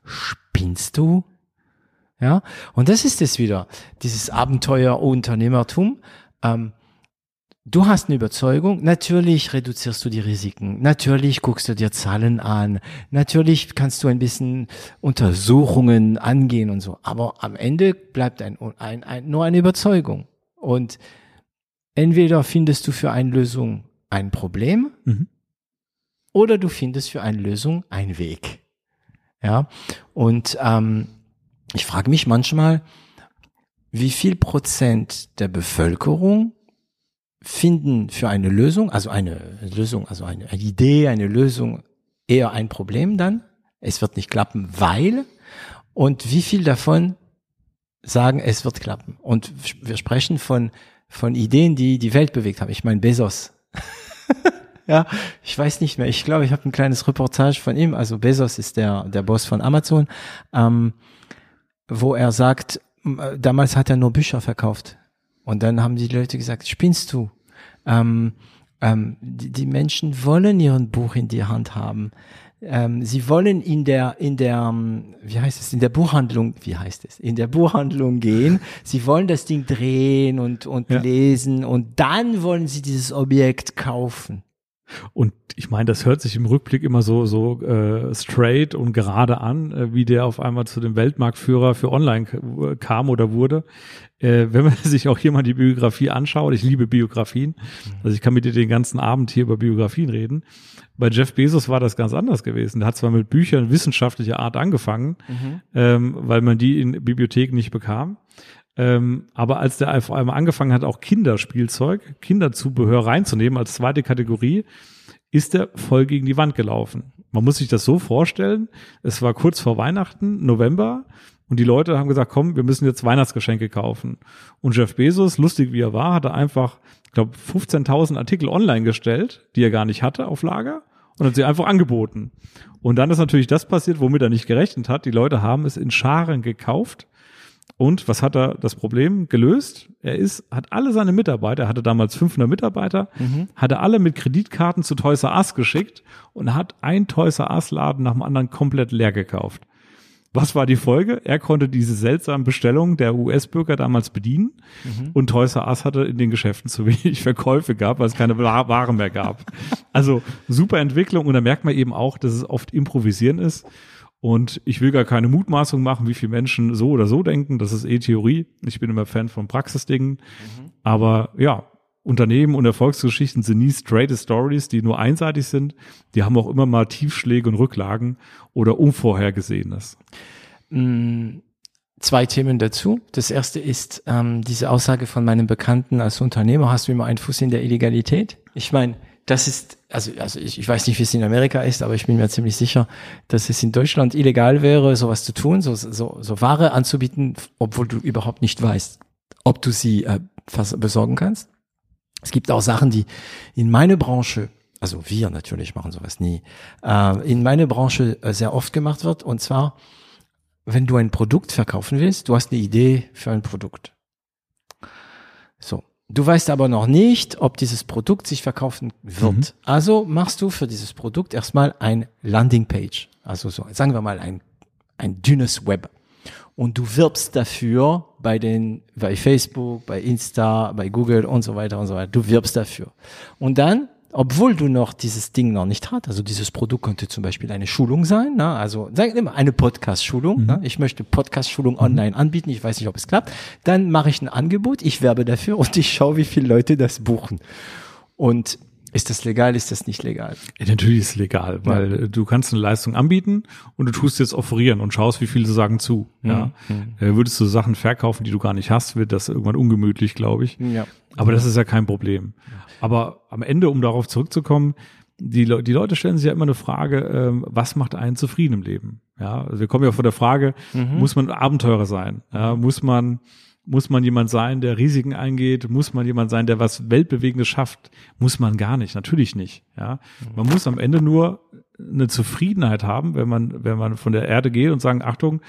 spinnst du? Ja, und das ist es wieder, dieses Abenteuer-Unternehmertum. Ähm, du hast eine Überzeugung, natürlich reduzierst du die Risiken, natürlich guckst du dir Zahlen an, natürlich kannst du ein bisschen Untersuchungen angehen und so, aber am Ende bleibt ein, ein, ein, nur eine Überzeugung. Und entweder findest du für eine Lösung ein Problem Mhm. oder du findest für eine Lösung einen Weg. Ja, und ähm, ich frage mich manchmal, wie viel Prozent der Bevölkerung finden für eine Lösung, also eine Lösung, also eine, eine Idee, eine Lösung eher ein Problem dann? Es wird nicht klappen, weil und wie viel davon sagen, es wird klappen? Und wir sprechen von von Ideen, die die Welt bewegt haben. Ich meine Bezos. <laughs> ja, ich weiß nicht mehr. Ich glaube, ich habe ein kleines Reportage von ihm. Also Bezos ist der der Boss von Amazon, ähm, wo er sagt, äh, damals hat er nur Bücher verkauft. Und dann haben die Leute gesagt, spinnst du? Ähm, ähm, die, die Menschen wollen ihren Buch in die Hand haben. ähm, sie wollen in der, in der, ähm, wie heißt es, in der Buchhandlung, wie heißt es, in der Buchhandlung gehen. Sie wollen das Ding drehen und, und Ja. lesen und dann wollen sie dieses Objekt kaufen. Und ich meine, das hört sich im Rückblick immer so so äh, straight und gerade an, äh, wie der auf einmal zu dem Weltmarktführer für Online k- kam oder wurde. Äh, wenn man <laughs> sich auch hier mal die Biografie anschaut, ich liebe Biografien, also ich kann mit dir den ganzen Abend hier über Biografien reden. Bei Jeff Bezos war das ganz anders gewesen. Der hat zwar mit Büchern wissenschaftlicher Art angefangen, ähm, weil man die in Bibliotheken nicht bekam. Ähm, aber als der auf einmal angefangen hat, auch Kinderspielzeug, Kinderzubehör reinzunehmen als zweite Kategorie, ist er voll gegen die Wand gelaufen. Man muss sich das so vorstellen, es war kurz vor Weihnachten, November, und die Leute haben gesagt, komm, wir müssen jetzt Weihnachtsgeschenke kaufen. Und Jeff Bezos, lustig wie er war, hatte einfach, ich glaube, 15.000 Artikel online gestellt, die er gar nicht hatte auf Lager und hat sie einfach angeboten. Und dann ist natürlich das passiert, womit er nicht gerechnet hat. Die Leute haben es in Scharen gekauft. Und was hat er das Problem gelöst? Er ist, hat alle seine Mitarbeiter, er hatte damals 500 Mitarbeiter, hat er alle mit Kreditkarten zu Toys R Us geschickt und hat ein Toys R Us Laden nach dem anderen komplett leer gekauft. Was war die Folge? Er konnte diese seltsamen Bestellungen der US-Bürger damals bedienen und Toys R Us hatte in den Geschäften zu wenig <laughs> Verkäufe gab, weil es keine Wa- Ware mehr gab. Also super Entwicklung und da merkt man eben auch, dass es oft improvisieren ist. Und ich will gar keine Mutmaßung machen, wie viele Menschen so oder so denken. Das ist eh Theorie. Ich bin immer Fan von Praxisdingen. Aber ja, Unternehmen und Erfolgsgeschichten sind nie straight Stories, die nur einseitig sind. Die haben auch immer mal Tiefschläge und Rücklagen oder Unvorhergesehenes. Mm, Zwei Themen dazu. Das erste ist ähm, diese Aussage von meinem Bekannten als Unternehmer, hast du immer einen Fuß in der Illegalität? Ich meine, das ist, also, also ich, ich weiß nicht, wie es in Amerika ist, aber ich bin mir ziemlich sicher, dass es in Deutschland illegal wäre, sowas zu tun, so, so, so Ware anzubieten, obwohl du überhaupt nicht weißt, ob du sie äh, besorgen kannst. Es gibt auch Sachen, die in meine Branche, also wir natürlich machen sowas nie, äh, in meine Branche äh, sehr oft gemacht wird, und zwar, wenn du ein Produkt verkaufen willst, du hast eine Idee für ein Produkt. Du weißt aber noch nicht, ob dieses Produkt sich verkaufen wird. Also machst du für dieses Produkt erstmal ein Landingpage. Also so, sagen wir mal ein, ein dünnes Web. Und du wirbst dafür bei den, bei Facebook, bei Insta, bei Google und so weiter und so weiter. Du wirbst dafür. Und dann, obwohl du noch dieses Ding noch nicht hast, also dieses Produkt könnte zum Beispiel eine Schulung sein, ne? also sag immer eine Podcast-Schulung. Ne? Ich möchte Podcast-Schulung online anbieten, ich weiß nicht, ob es klappt. Dann mache ich ein Angebot, ich werbe dafür und ich schaue, wie viele Leute das buchen. Und ist das legal, ist das nicht legal? Ja, natürlich ist es legal, weil äh, du kannst eine Leistung anbieten und du tust jetzt offerieren und schaust, wie viele sagen zu. Ja. Äh, würdest du Sachen verkaufen, die du gar nicht hast, wird das irgendwann ungemütlich, glaube ich. Ja. Aber das ist ja kein Problem. Aber am Ende, um darauf zurückzukommen, die, Le die Leute stellen sich ja immer eine Frage, ähm, was macht einen zufrieden im Leben? Ja, also wir kommen ja vor der Frage, muss man Abenteurer sein? Ja, muss man muss man jemand sein, der Risiken eingeht? Muss man jemand sein, der was Weltbewegendes schafft? Muss man gar nicht, natürlich nicht. Ja, man muss am Ende nur eine Zufriedenheit haben, wenn man wenn man von der Erde geht und sagen, Achtung,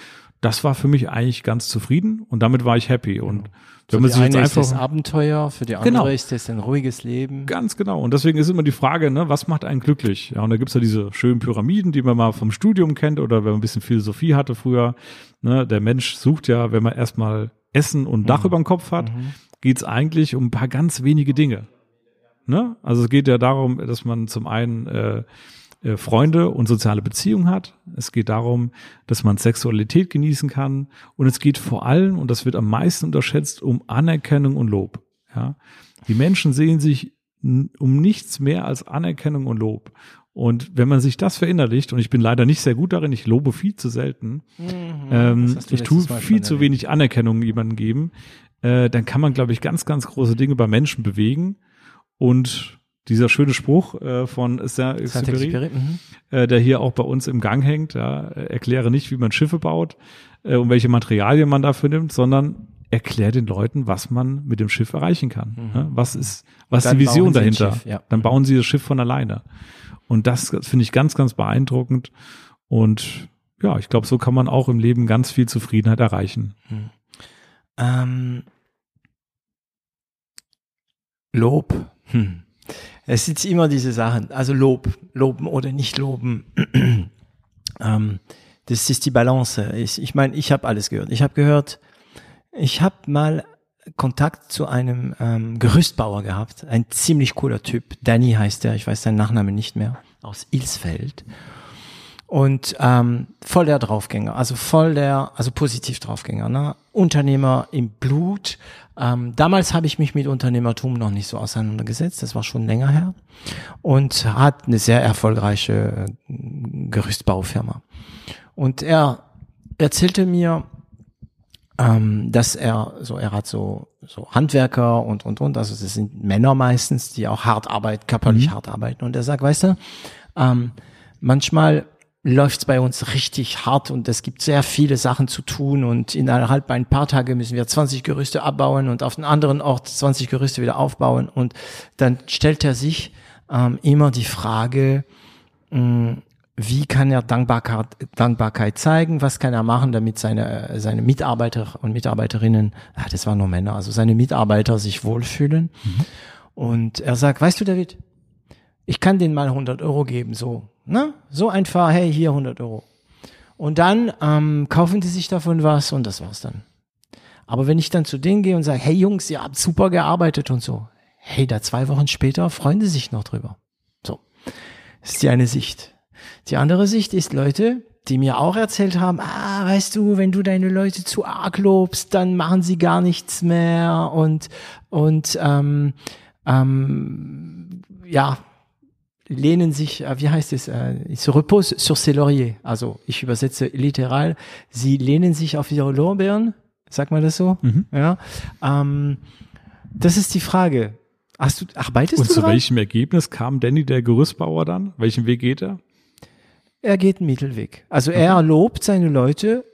das war für mich eigentlich ganz zufrieden und damit war ich happy. Und wenn man für sich die jetzt eine ist einfach Abenteuer, für die andere Genau. ist es ein ruhiges Leben. Ganz genau. Und deswegen ist immer die Frage, ne, was macht einen glücklich? Ja, und da gibt's ja diese schönen Pyramiden, die man mal vom Studium kennt oder wenn man ein bisschen Philosophie hatte früher. Ne, der Mensch sucht ja, wenn man erstmal Essen und Dach über dem Kopf hat, geht's eigentlich um ein paar ganz wenige Dinge. Ne? Also es geht ja darum, dass man zum einen äh, äh, Freunde und soziale Beziehungen hat. Es geht darum, dass man Sexualität genießen kann. Und es geht vor allem, und das wird am meisten unterschätzt, um Anerkennung und Lob. Ja? Die Menschen sehen sich um nichts mehr als Anerkennung und Lob. Und wenn man sich das verinnerlicht, und ich bin leider nicht sehr gut darin, ich lobe viel zu selten, ähm, hast du ich tue viel zu wenig Anerkennung jemandem geben, äh, dann kann man, glaube ich, ganz, ganz große Dinge bei Menschen bewegen. Und dieser schöne Spruch äh, von Saint-Exupéry, mhm. äh, der hier auch bei uns im Gang hängt, ja, erkläre nicht, wie man Schiffe baut äh, und welche Materialien man dafür nimmt, sondern erklär den Leuten, was man mit dem Schiff erreichen kann. Ja, was ist, was ist Mhm. Die Vision dahinter? Schiff, ja. Dann bauen sie das Schiff von alleine. Und das finde ich ganz, ganz beeindruckend. Und ja, ich glaube, so kann man auch im Leben ganz viel Zufriedenheit erreichen. Ähm, Lob. Hm. Es sind immer diese Sachen, also Lob, loben oder nicht loben. <clears throat> ähm, das ist die Balance. Ich, ich meine, ich habe alles gehört. Ich habe gehört, ich habe mal Kontakt zu einem ähm, Gerüstbauer gehabt, ein ziemlich cooler Typ. Danny heißt er, ich weiß seinen Nachnamen nicht mehr, aus Ilsfeld. Und ähm, voll der Draufgänger, also voll der, also positiv Draufgänger, ne? Unternehmer im Blut. Ähm, damals habe ich mich mit Unternehmertum noch nicht so auseinandergesetzt, das war schon länger her. Und hat eine sehr erfolgreiche äh, Gerüstbaufirma. Und er erzählte mir, ähm, dass er so, er hat so, so Handwerker und, und, und, also das sind Männer meistens, die auch hart arbeiten, körperlich mhm. hart arbeiten. Und er sagt, weißt du, ähm, manchmal läuft's bei uns richtig hart und es gibt sehr viele Sachen zu tun und innerhalb ein paar Tage müssen wir 20 Gerüste abbauen und auf einem anderen Ort 20 Gerüste wieder aufbauen und dann stellt er sich ähm, immer die Frage, mh, mm, wie kann er Dankbarkeit, Dankbarkeit zeigen, was kann er machen, damit seine, seine Mitarbeiter und Mitarbeiterinnen, ah, das waren nur Männer, also seine Mitarbeiter sich wohlfühlen. Mhm. Und er sagt, weißt du, David, ich kann denen mal 100 Euro geben, so, ne? So einfach, hey, hier 100 Euro. Und dann ähm, kaufen die sich davon was und das war's dann. Aber wenn ich dann zu denen gehe und sage, hey Jungs, ihr habt super gearbeitet und so, hey, da zwei Wochen später freuen die sich noch drüber. So, das ist die eine Sicht. Die andere Sicht ist Leute, die mir auch erzählt haben, ah, weißt du, wenn du deine Leute zu arg lobst, dann machen sie gar nichts mehr und und ähm, ähm, ja lehnen sich, äh, wie heißt es, äh, se repose sur ses lauriers. Also ich übersetze literal, sie lehnen sich auf ihre Lorbeeren, sagt man das so? Mhm. Ja. Ähm, das ist die Frage. Hast du, arbeitest Und du zu dran? welchem Ergebnis kam Danny, der Gerüstbauer dann? Welchen Weg geht er? er geht einen Mittelweg. Also er lobt seine Leute.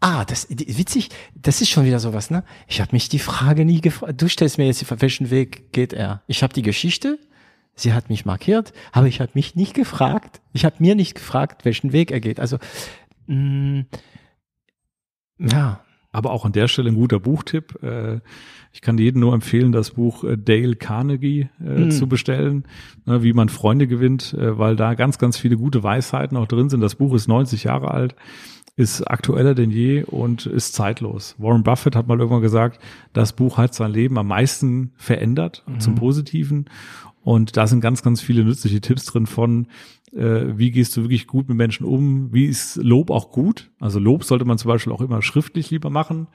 Ah, das witzig, das ist schon wieder sowas, ne? Ich habe mich die Frage nie gefragt. Du stellst mir jetzt die welchen Weg geht er? Ich habe die Geschichte, sie hat mich markiert, aber ich habe mich nicht gefragt. Ich habe mir nicht gefragt, welchen Weg er geht. Also mh, mm, ja, aber auch an der Stelle ein guter Buchtipp. Äh, ich kann jedem nur empfehlen, das Buch äh, Dale Carnegie mm. zu bestellen, ne, wie man Freunde gewinnt, weil da ganz, ganz viele gute Weisheiten auch drin sind. Das Buch ist 90 Jahre alt, ist aktueller denn je und ist zeitlos. Warren Buffett hat mal irgendwann gesagt, das Buch hat sein Leben am meisten verändert mhm. zum Positiven. Und da sind ganz, ganz viele nützliche Tipps drin von, äh, wie gehst du wirklich gut mit Menschen um, wie ist Lob auch gut. Also Lob sollte man zum Beispiel auch immer schriftlich lieber machen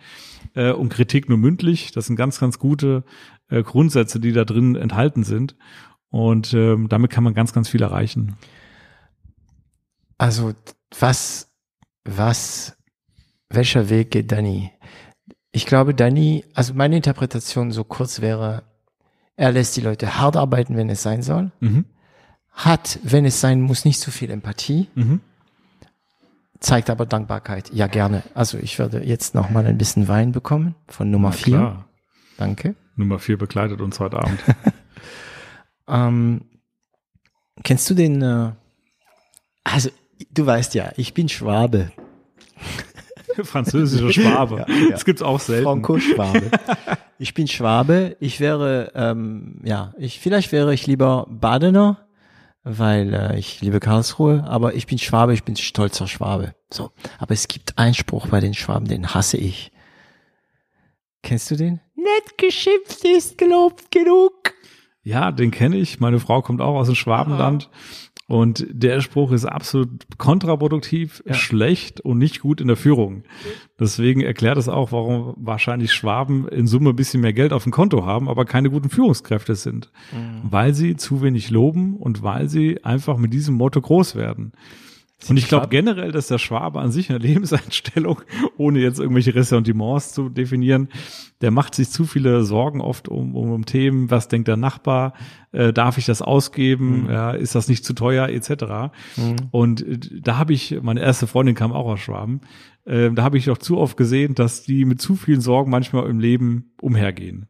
äh, und Kritik nur mündlich. Das sind ganz, ganz gute äh, Grundsätze, die da drin enthalten sind. Und ähm, damit kann man ganz, ganz viel erreichen. Also was, was, welcher Weg geht Danny? Ich glaube, Danny, also meine Interpretation so kurz wäre, er lässt die Leute hart arbeiten, wenn es sein soll. Mhm. Hat, wenn es sein muss, nicht so viel Empathie. Mhm. Zeigt aber Dankbarkeit. Ja, gerne. Also ich würde jetzt noch mal ein bisschen Wein bekommen von Nummer 4. Danke. Nummer 4 begleitet uns heute Abend. <laughs> <laughs> ähm, kennst du den, äh, also du weißt ja, ich bin Schwabe. Französischer Schwabe. <laughs> ja, ja. Das gibt's auch selten. Franco-Schwabe. ich bin Schwabe. Ich wäre, ähm, ja, ich vielleicht wäre ich lieber Badener, weil äh, ich liebe Karlsruhe. Aber ich bin Schwabe. Ich bin stolzer Schwabe. So. Aber es gibt einen Spruch bei den Schwaben, den hasse ich. Kennst du den? Nett geschimpft ist gelobt genug. Ja, den kenne ich. Meine Frau kommt auch aus dem Schwabenland. Ah. Und der Spruch ist absolut kontraproduktiv, ja. schlecht und nicht gut in der Führung. Deswegen erklärt es auch, warum wahrscheinlich Schwaben in Summe ein bisschen mehr Geld auf dem Konto haben, aber keine guten Führungskräfte sind. Mhm. Weil sie zu wenig loben und weil sie einfach mit diesem Motto groß werden. Und ich glaube generell, dass der Schwabe an sich eine <laughs> Lebenseinstellung, ohne jetzt irgendwelche Ressentiments zu definieren, der macht sich zu viele Sorgen oft um, um, um Themen, was denkt der Nachbar, äh, darf ich das ausgeben, mhm. ja, ist das nicht zu teuer, etc. Mhm. Und äh, da habe ich, meine erste Freundin kam auch aus Schwaben, äh, da habe ich doch zu oft gesehen, dass die mit zu vielen Sorgen manchmal im Leben umhergehen.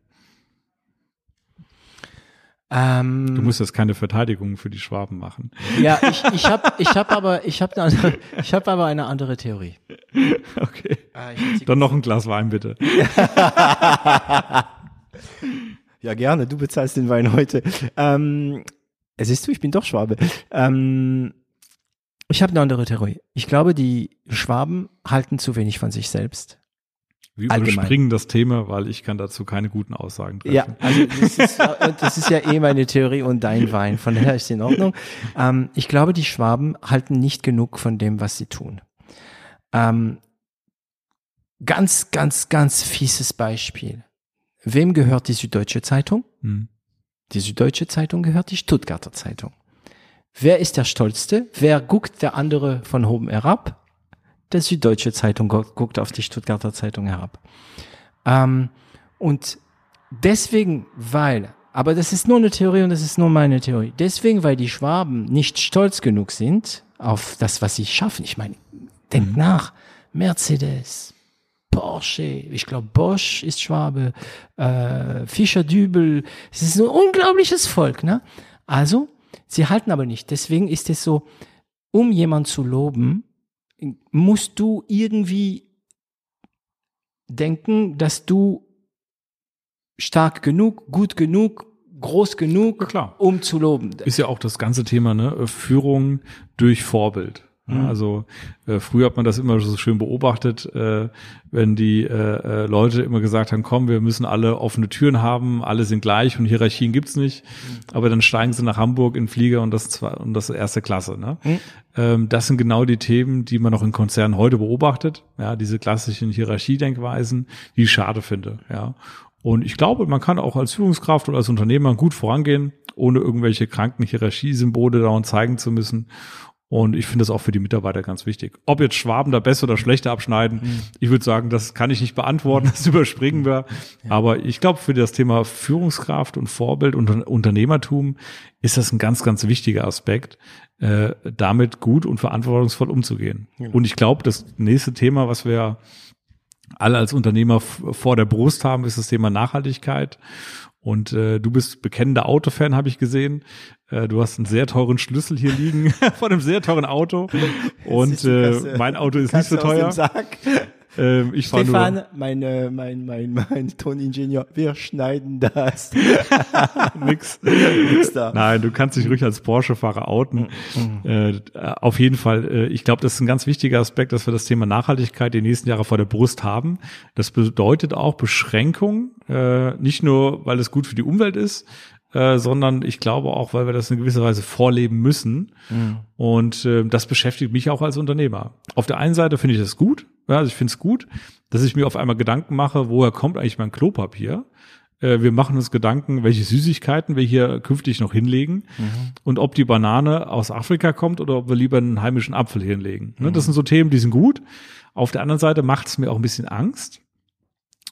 Ähm, du musst jetzt keine Verteidigung für die Schwaben machen. Ja, ich, ich habe ich hab aber ich habe eine, ich hab aber eine andere Theorie. Okay. Äh, Dann noch ein Glas Wein bitte. <laughs> ja gerne, du bezahlst den Wein heute. Ähm, Es ist du, ich bin doch Schwabe. Ähm, ich habe eine andere Theorie. Ich glaube, die Schwaben halten zu wenig von sich selbst. Wir überspringen das Thema, weil ich kann dazu keine guten Aussagen treffen. Ja, also das ist, <laughs> das ist ja eh meine Theorie und dein Wein. Von daher ist es in Ordnung. Ähm, ich glaube, die Schwaben halten nicht genug von dem, was sie tun. Ähm, ganz, ganz, ganz fieses Beispiel. Wem gehört die Süddeutsche Zeitung? Hm. Die Süddeutsche Zeitung gehört die Stuttgarter Zeitung. Wer ist der Stolzste? Wer guckt der andere von oben herab? Der Süddeutsche Zeitung guckt auf die Stuttgarter Zeitung herab. Ähm, und deswegen, weil, aber das ist nur eine Theorie und das ist nur meine Theorie, deswegen, weil die Schwaben nicht stolz genug sind auf das, was sie schaffen. Ich meine, denkt mhm. nach, Mercedes, Porsche, ich glaube Bosch ist Schwabe, äh, Fischer Dübel, es ist ein unglaubliches Volk, ne? Also, sie halten aber nicht. Deswegen ist es so, um jemand zu loben, musst du irgendwie denken, dass du stark genug, gut genug, groß genug, ja, um zu loben. Ist ja auch das ganze Thema, ne? Führung durch Vorbild. Mhm. Also äh, früher hat man das immer so schön beobachtet, äh, wenn die äh, äh, Leute immer gesagt haben, komm, wir müssen alle offene Türen haben, alle sind gleich und Hierarchien gibt's nicht. Mhm. Aber dann steigen sie nach Hamburg in Flieger und das zwar und das erste Klasse. Ne? Mhm. Ähm, das sind genau die Themen, die man noch in Konzernen heute beobachtet. Ja, diese klassischen Hierarchiedenkweisen, die ich schade finde. Ja. Und ich glaube, man kann auch als Führungskraft oder als Unternehmer gut vorangehen, ohne irgendwelche kranken Hierarchiesymbole dauernd zeigen zu müssen. Und ich finde das auch für die Mitarbeiter ganz wichtig. Ob jetzt Schwaben da besser oder schlechter abschneiden, mhm. ich würde sagen, das kann ich nicht beantworten, <laughs> das überspringen wir. Ja. Aber ich glaube, für das Thema Führungskraft und Vorbild und Unternehmertum ist das ein ganz, ganz wichtiger Aspekt, äh, damit gut und verantwortungsvoll umzugehen. Ja. Und ich glaube, das nächste Thema, was wir alle als Unternehmer vor der Brust haben, ist das Thema Nachhaltigkeit. Und äh, du bist bekennender Autofan, habe ich gesehen. Äh, du hast einen sehr teuren Schlüssel hier liegen <laughs> von einem sehr teuren Auto. <laughs> Und äh, mein Auto ist nicht so teuer. Ähm, ich Stefan, nur, mein, äh, mein, mein, mein Toningenieur, wir schneiden das. <laughs> Nix. Nix da. Nein, du kannst dich ruhig als Porsche-Fahrer outen. Mhm. Äh, auf jeden Fall, äh, ich glaube, das ist ein ganz wichtiger Aspekt, dass wir das Thema Nachhaltigkeit die nächsten Jahre vor der Brust haben. Das bedeutet auch Beschränkung, äh, nicht nur, weil es gut für die Umwelt ist, äh, sondern ich glaube auch, weil wir das in gewisser Weise vorleben müssen. Mhm. Und äh, das beschäftigt mich auch als Unternehmer. Auf der einen Seite finde ich das gut, ja, also ich finde es gut, dass ich mir auf einmal Gedanken mache, woher kommt eigentlich mein Klopapier? Äh, wir machen uns Gedanken, welche Süßigkeiten wir hier künftig noch hinlegen mhm. und ob die Banane aus Afrika kommt oder ob wir lieber einen heimischen Apfel hinlegen. Ne, mhm. Das sind so Themen, die sind gut. Auf der anderen Seite macht es mir auch ein bisschen Angst,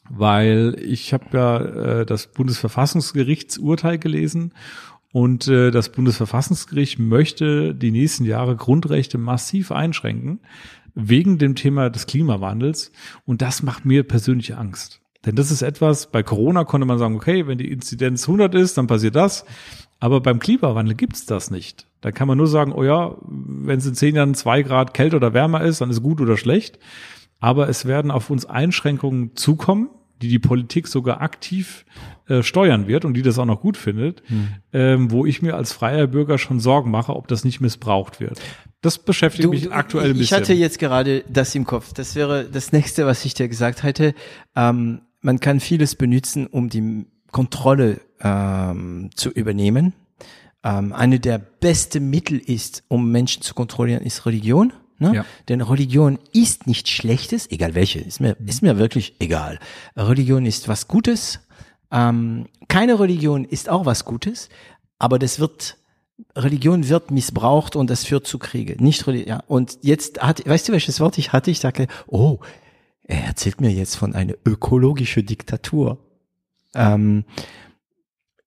weil ich habe ja äh, das Bundesverfassungsgerichtsurteil gelesen und äh, das Bundesverfassungsgericht möchte die nächsten Jahre Grundrechte massiv einschränken wegen dem Thema des Klimawandels und das macht mir persönlich Angst. Denn das ist etwas, bei Corona konnte man sagen, okay, wenn die Inzidenz 100 ist, dann passiert das. Aber beim Klimawandel gibt's das nicht. Da kann man nur sagen, oh ja, wenn es in zehn Jahren zwei Grad kälter oder wärmer ist, dann ist gut oder schlecht. Aber es werden auf uns Einschränkungen zukommen, die die Politik sogar aktiv äh, steuern wird und die das auch noch gut findet, hm. ähm, wo ich mir als freier Bürger schon Sorgen mache, ob das nicht missbraucht wird. Das beschäftigt du, mich aktuell ein bisschen. Ich hatte jetzt gerade das im Kopf. Das wäre das nächste, was ich dir gesagt hätte. Ähm, man kann vieles benutzen, um die Kontrolle ähm, zu übernehmen. Ähm, eine der besten Mittel ist, um Menschen zu kontrollieren, ist Religion. Ne? Ja. Denn Religion ist nichts Schlechtes, egal welche, ist mir, ist mir wirklich egal. Religion ist was Gutes. Ähm, keine Religion ist auch was Gutes, aber das wird, Religion wird missbraucht und das führt zu Kriege. Nicht Religion. Ja. Und jetzt hat, weißt du, welches Wort ich hatte? Ich sagte, oh, er erzählt mir jetzt von einer ökologischen Diktatur. Ähm,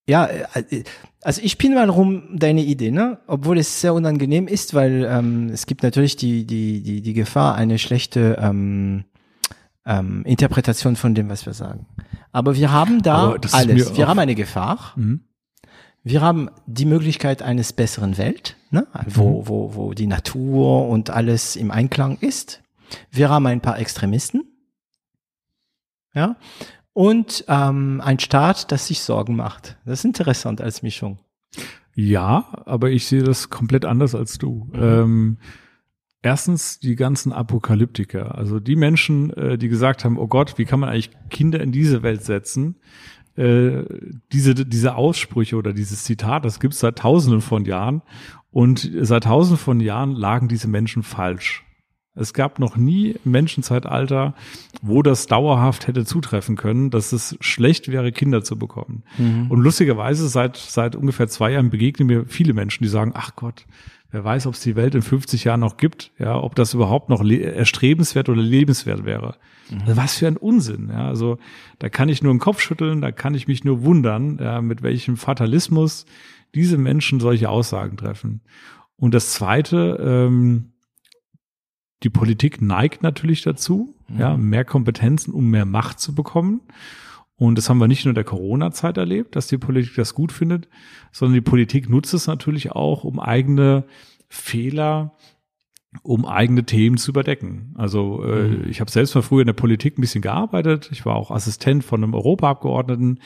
ja, äh, also ich bin mal rum deine Idee, ne? Obwohl es sehr unangenehm ist, weil ähm, es gibt natürlich die die die die Gefahr eine schlechte ähm, ähm, Interpretation von dem, was wir sagen. Aber wir haben da alles. Wir haben eine Gefahr. Mhm. Wir haben die Möglichkeit eines besseren Welt, ne? wo, mhm. wo, wo die Natur und alles im Einklang ist. Wir haben ein paar Extremisten. Ja und ähm, ein Staat, das sich Sorgen macht. Das ist interessant als Mischung. Ja, aber ich sehe das komplett anders als du. Mhm. Ähm, erstens die ganzen Apokalyptiker, also die Menschen, äh, die gesagt haben, oh Gott, wie kann man eigentlich Kinder in diese Welt setzen? Äh, diese, diese Aussprüche oder dieses Zitat, das gibt es seit tausenden von Jahren. Und seit tausenden von Jahren lagen diese Menschen falsch. Es gab noch nie im Menschenzeitalter, wo das dauerhaft hätte zutreffen können, dass es schlecht wäre, Kinder zu bekommen. Mhm. Und lustigerweise seit, seit ungefähr zwei Jahren begegnen mir viele Menschen, die sagen, ach Gott, wer weiß, ob es die Welt in 50 Jahren noch gibt, ja, ob das überhaupt noch erstrebenswert oder lebenswert wäre. Mhm. Also was für ein Unsinn, ja. Also da kann ich nur den Kopf schütteln, da kann ich mich nur wundern, ja, mit welchem Fatalismus diese Menschen solche Aussagen treffen. Und das zweite, ähm, die Politik neigt natürlich dazu, mhm. ja, mehr Kompetenzen, um mehr Macht zu bekommen. Und das haben wir nicht nur in der Corona-Zeit erlebt, dass die Politik das gut findet, sondern die Politik nutzt es natürlich auch, um eigene Fehler, um eigene Themen zu überdecken. Also äh, mhm. ich habe selbst mal früher in der Politik ein bisschen gearbeitet. Ich war auch Assistent von einem Europaabgeordneten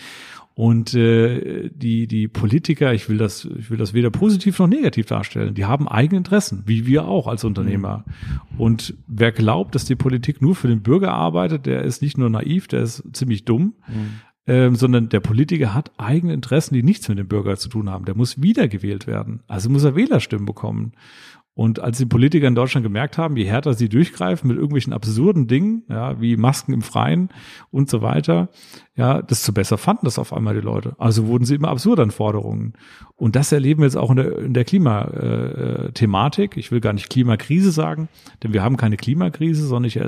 und äh, die, die Politiker, ich will das, ich will das weder positiv noch negativ darstellen, die haben eigene Interessen, wie wir auch als Unternehmer. Mhm. Und wer glaubt, dass die Politik nur für den Bürger arbeitet, der ist nicht nur naiv, der ist ziemlich dumm. Mhm. Ähm, sondern der Politiker hat eigene Interessen, die nichts mit dem Bürger zu tun haben. Der muss wiedergewählt werden. Also muss er Wählerstimmen bekommen. Und als die Politiker in Deutschland gemerkt haben, je härter sie durchgreifen mit irgendwelchen absurden Dingen, ja, wie Masken im Freien und so weiter, ja, desto besser fanden das auf einmal die Leute. Also wurden sie immer absurder in Forderungen. Und das erleben wir jetzt auch in der, in der Klimathematik. Ich will gar nicht Klimakrise sagen, denn wir haben keine Klimakrise, sondern ich,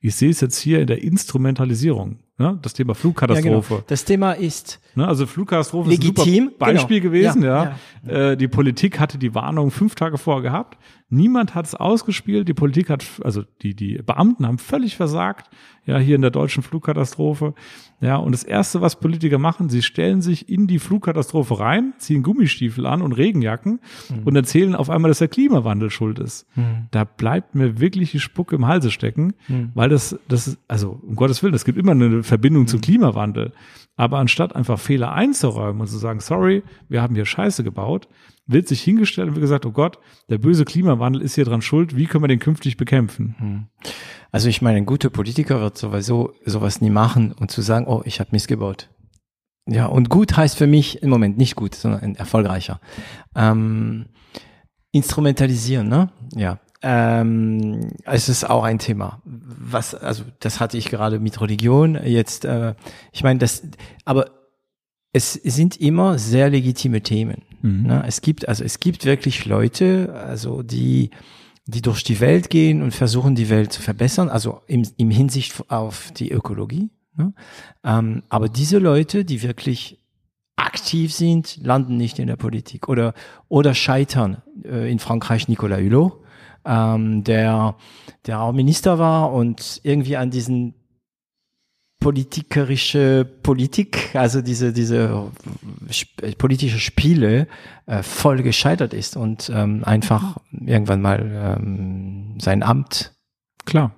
ich sehe es jetzt hier in der Instrumentalisierung. Ne? Das Thema Flugkatastrophe. Ja, genau. Das Thema ist ne? also Flugkatastrophe legitim, ist ein super Beispiel genau. gewesen. Ja, ja. Äh, die Politik hatte die Warnung fünf Tage vorher gehabt. Niemand hat es ausgespielt. Die Politik hat, also die die Beamten haben völlig versagt ja, hier in der deutschen Flugkatastrophe. Ja, und das erste, was Politiker machen, sie stellen sich in die Flugkatastrophe rein, ziehen Gummistiefel an und Regenjacken mhm. und erzählen auf einmal, dass der Klimawandel schuld ist. Mhm. Da bleibt mir wirklich die Spucke im Halse stecken, mhm. weil das, das ist, also um Gottes Willen, es gibt immer eine Verbindung zum mhm. Klimawandel. Aber anstatt einfach Fehler einzuräumen und zu sagen, sorry, wir haben hier Scheiße gebaut, wird sich hingestellt und wird gesagt, oh Gott, der böse Klimawandel ist hier dran schuld, wie können wir den künftig bekämpfen? Mhm. Also ich meine, ein guter Politiker wird sowieso sowas nie machen und zu sagen, oh, ich habe missgebaut. Ja, und gut heißt für mich im Moment nicht gut, sondern erfolgreicher. Ähm, instrumentalisieren, ne? Ja. Ähm, es ist auch ein Thema. Was, also das hatte ich gerade mit Religion. Jetzt, äh, ich meine, das, aber es sind immer sehr legitime Themen. Mhm. Ne? Es gibt, also es gibt wirklich Leute, also die die durch die Welt gehen und versuchen, die Welt zu verbessern, also im, im Hinsicht auf die Ökologie. Ne? Ähm, aber diese Leute, die wirklich aktiv sind, landen nicht in der Politik oder, oder scheitern. Äh, in Frankreich Nicolas Hulot, ähm, der, der auch Minister war und irgendwie an diesen politikerische Politik, also diese, diese sp politische Spiele äh, voll gescheitert ist und ähm, einfach irgendwann mal ähm, sein Amt klar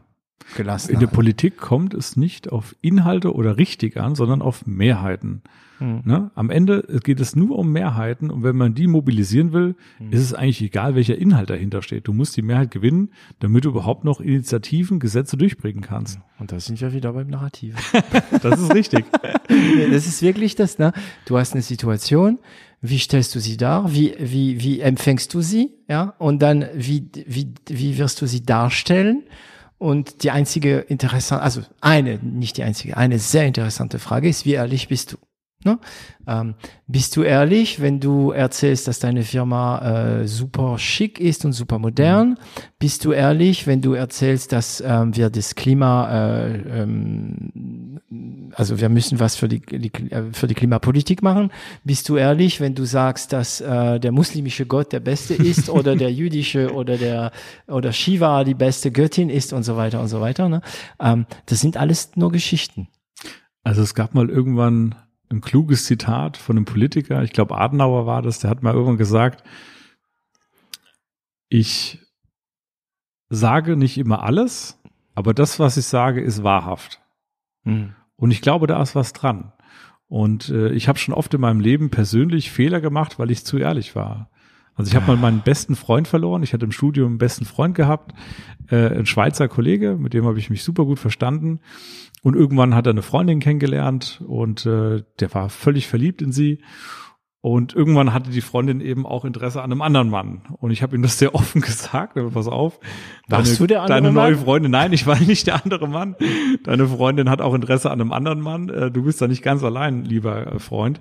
gelassen. In der Politik kommt es nicht auf Inhalte oder richtig an, sondern auf Mehrheiten. Mhm. Ne? Am Ende geht es nur um Mehrheiten und wenn man die mobilisieren will, mhm. ist es eigentlich egal, welcher Inhalt dahinter steht. Du musst die Mehrheit gewinnen, damit du überhaupt noch Initiativen, Gesetze durchbringen kannst. Und da sind wir wieder beim Narrativ. <laughs> das ist richtig. <laughs> das ist wirklich das, ne? Du hast eine Situation, wie stellst du sie dar? Wie, wie, wie empfängst du sie? Ja? Und dann, wie, wie, wie wirst du sie darstellen? Und die einzige interessante, also eine, nicht die einzige, eine sehr interessante Frage ist, wie ehrlich bist du? Ne? Ähm, bist du ehrlich, wenn du erzählst, dass deine Firma äh, super schick ist und super modern? Mhm. Bist du ehrlich, wenn du erzählst, dass ähm, wir das Klima, äh, ähm, also wir müssen was für die, die, äh, für die Klimapolitik machen? Bist du ehrlich, wenn du sagst, dass äh, der muslimische Gott der beste ist <laughs> oder der jüdische oder der oder Shiva die beste Göttin ist und so weiter und so weiter? Ne? Ähm, das sind alles nur Geschichten. Also es gab mal irgendwann ein kluges Zitat von einem Politiker, ich glaube Adenauer war das, der hat mal irgendwann gesagt, ich sage nicht immer alles, aber das, was ich sage, ist wahrhaft. Mhm. Und ich glaube, da ist was dran. Und äh, ich habe schon oft in meinem Leben persönlich Fehler gemacht, weil ich zu ehrlich war. Also ich habe mal meinen besten Freund verloren. Ich hatte im Studium einen besten Freund gehabt, äh, ein Schweizer Kollege, mit dem habe ich mich super gut verstanden. Und irgendwann hat er eine Freundin kennengelernt und äh, der war völlig verliebt in sie. Und irgendwann hatte die Freundin eben auch Interesse an einem anderen Mann. Und ich habe ihm das sehr offen <laughs> gesagt. Aber pass auf. Warst deine, du der andere Deine neue Mann? Freundin. Nein, ich war <laughs> nicht der andere Mann. Deine Freundin hat auch Interesse an einem anderen Mann. Äh, Du bist da nicht ganz allein, lieber äh, Freund.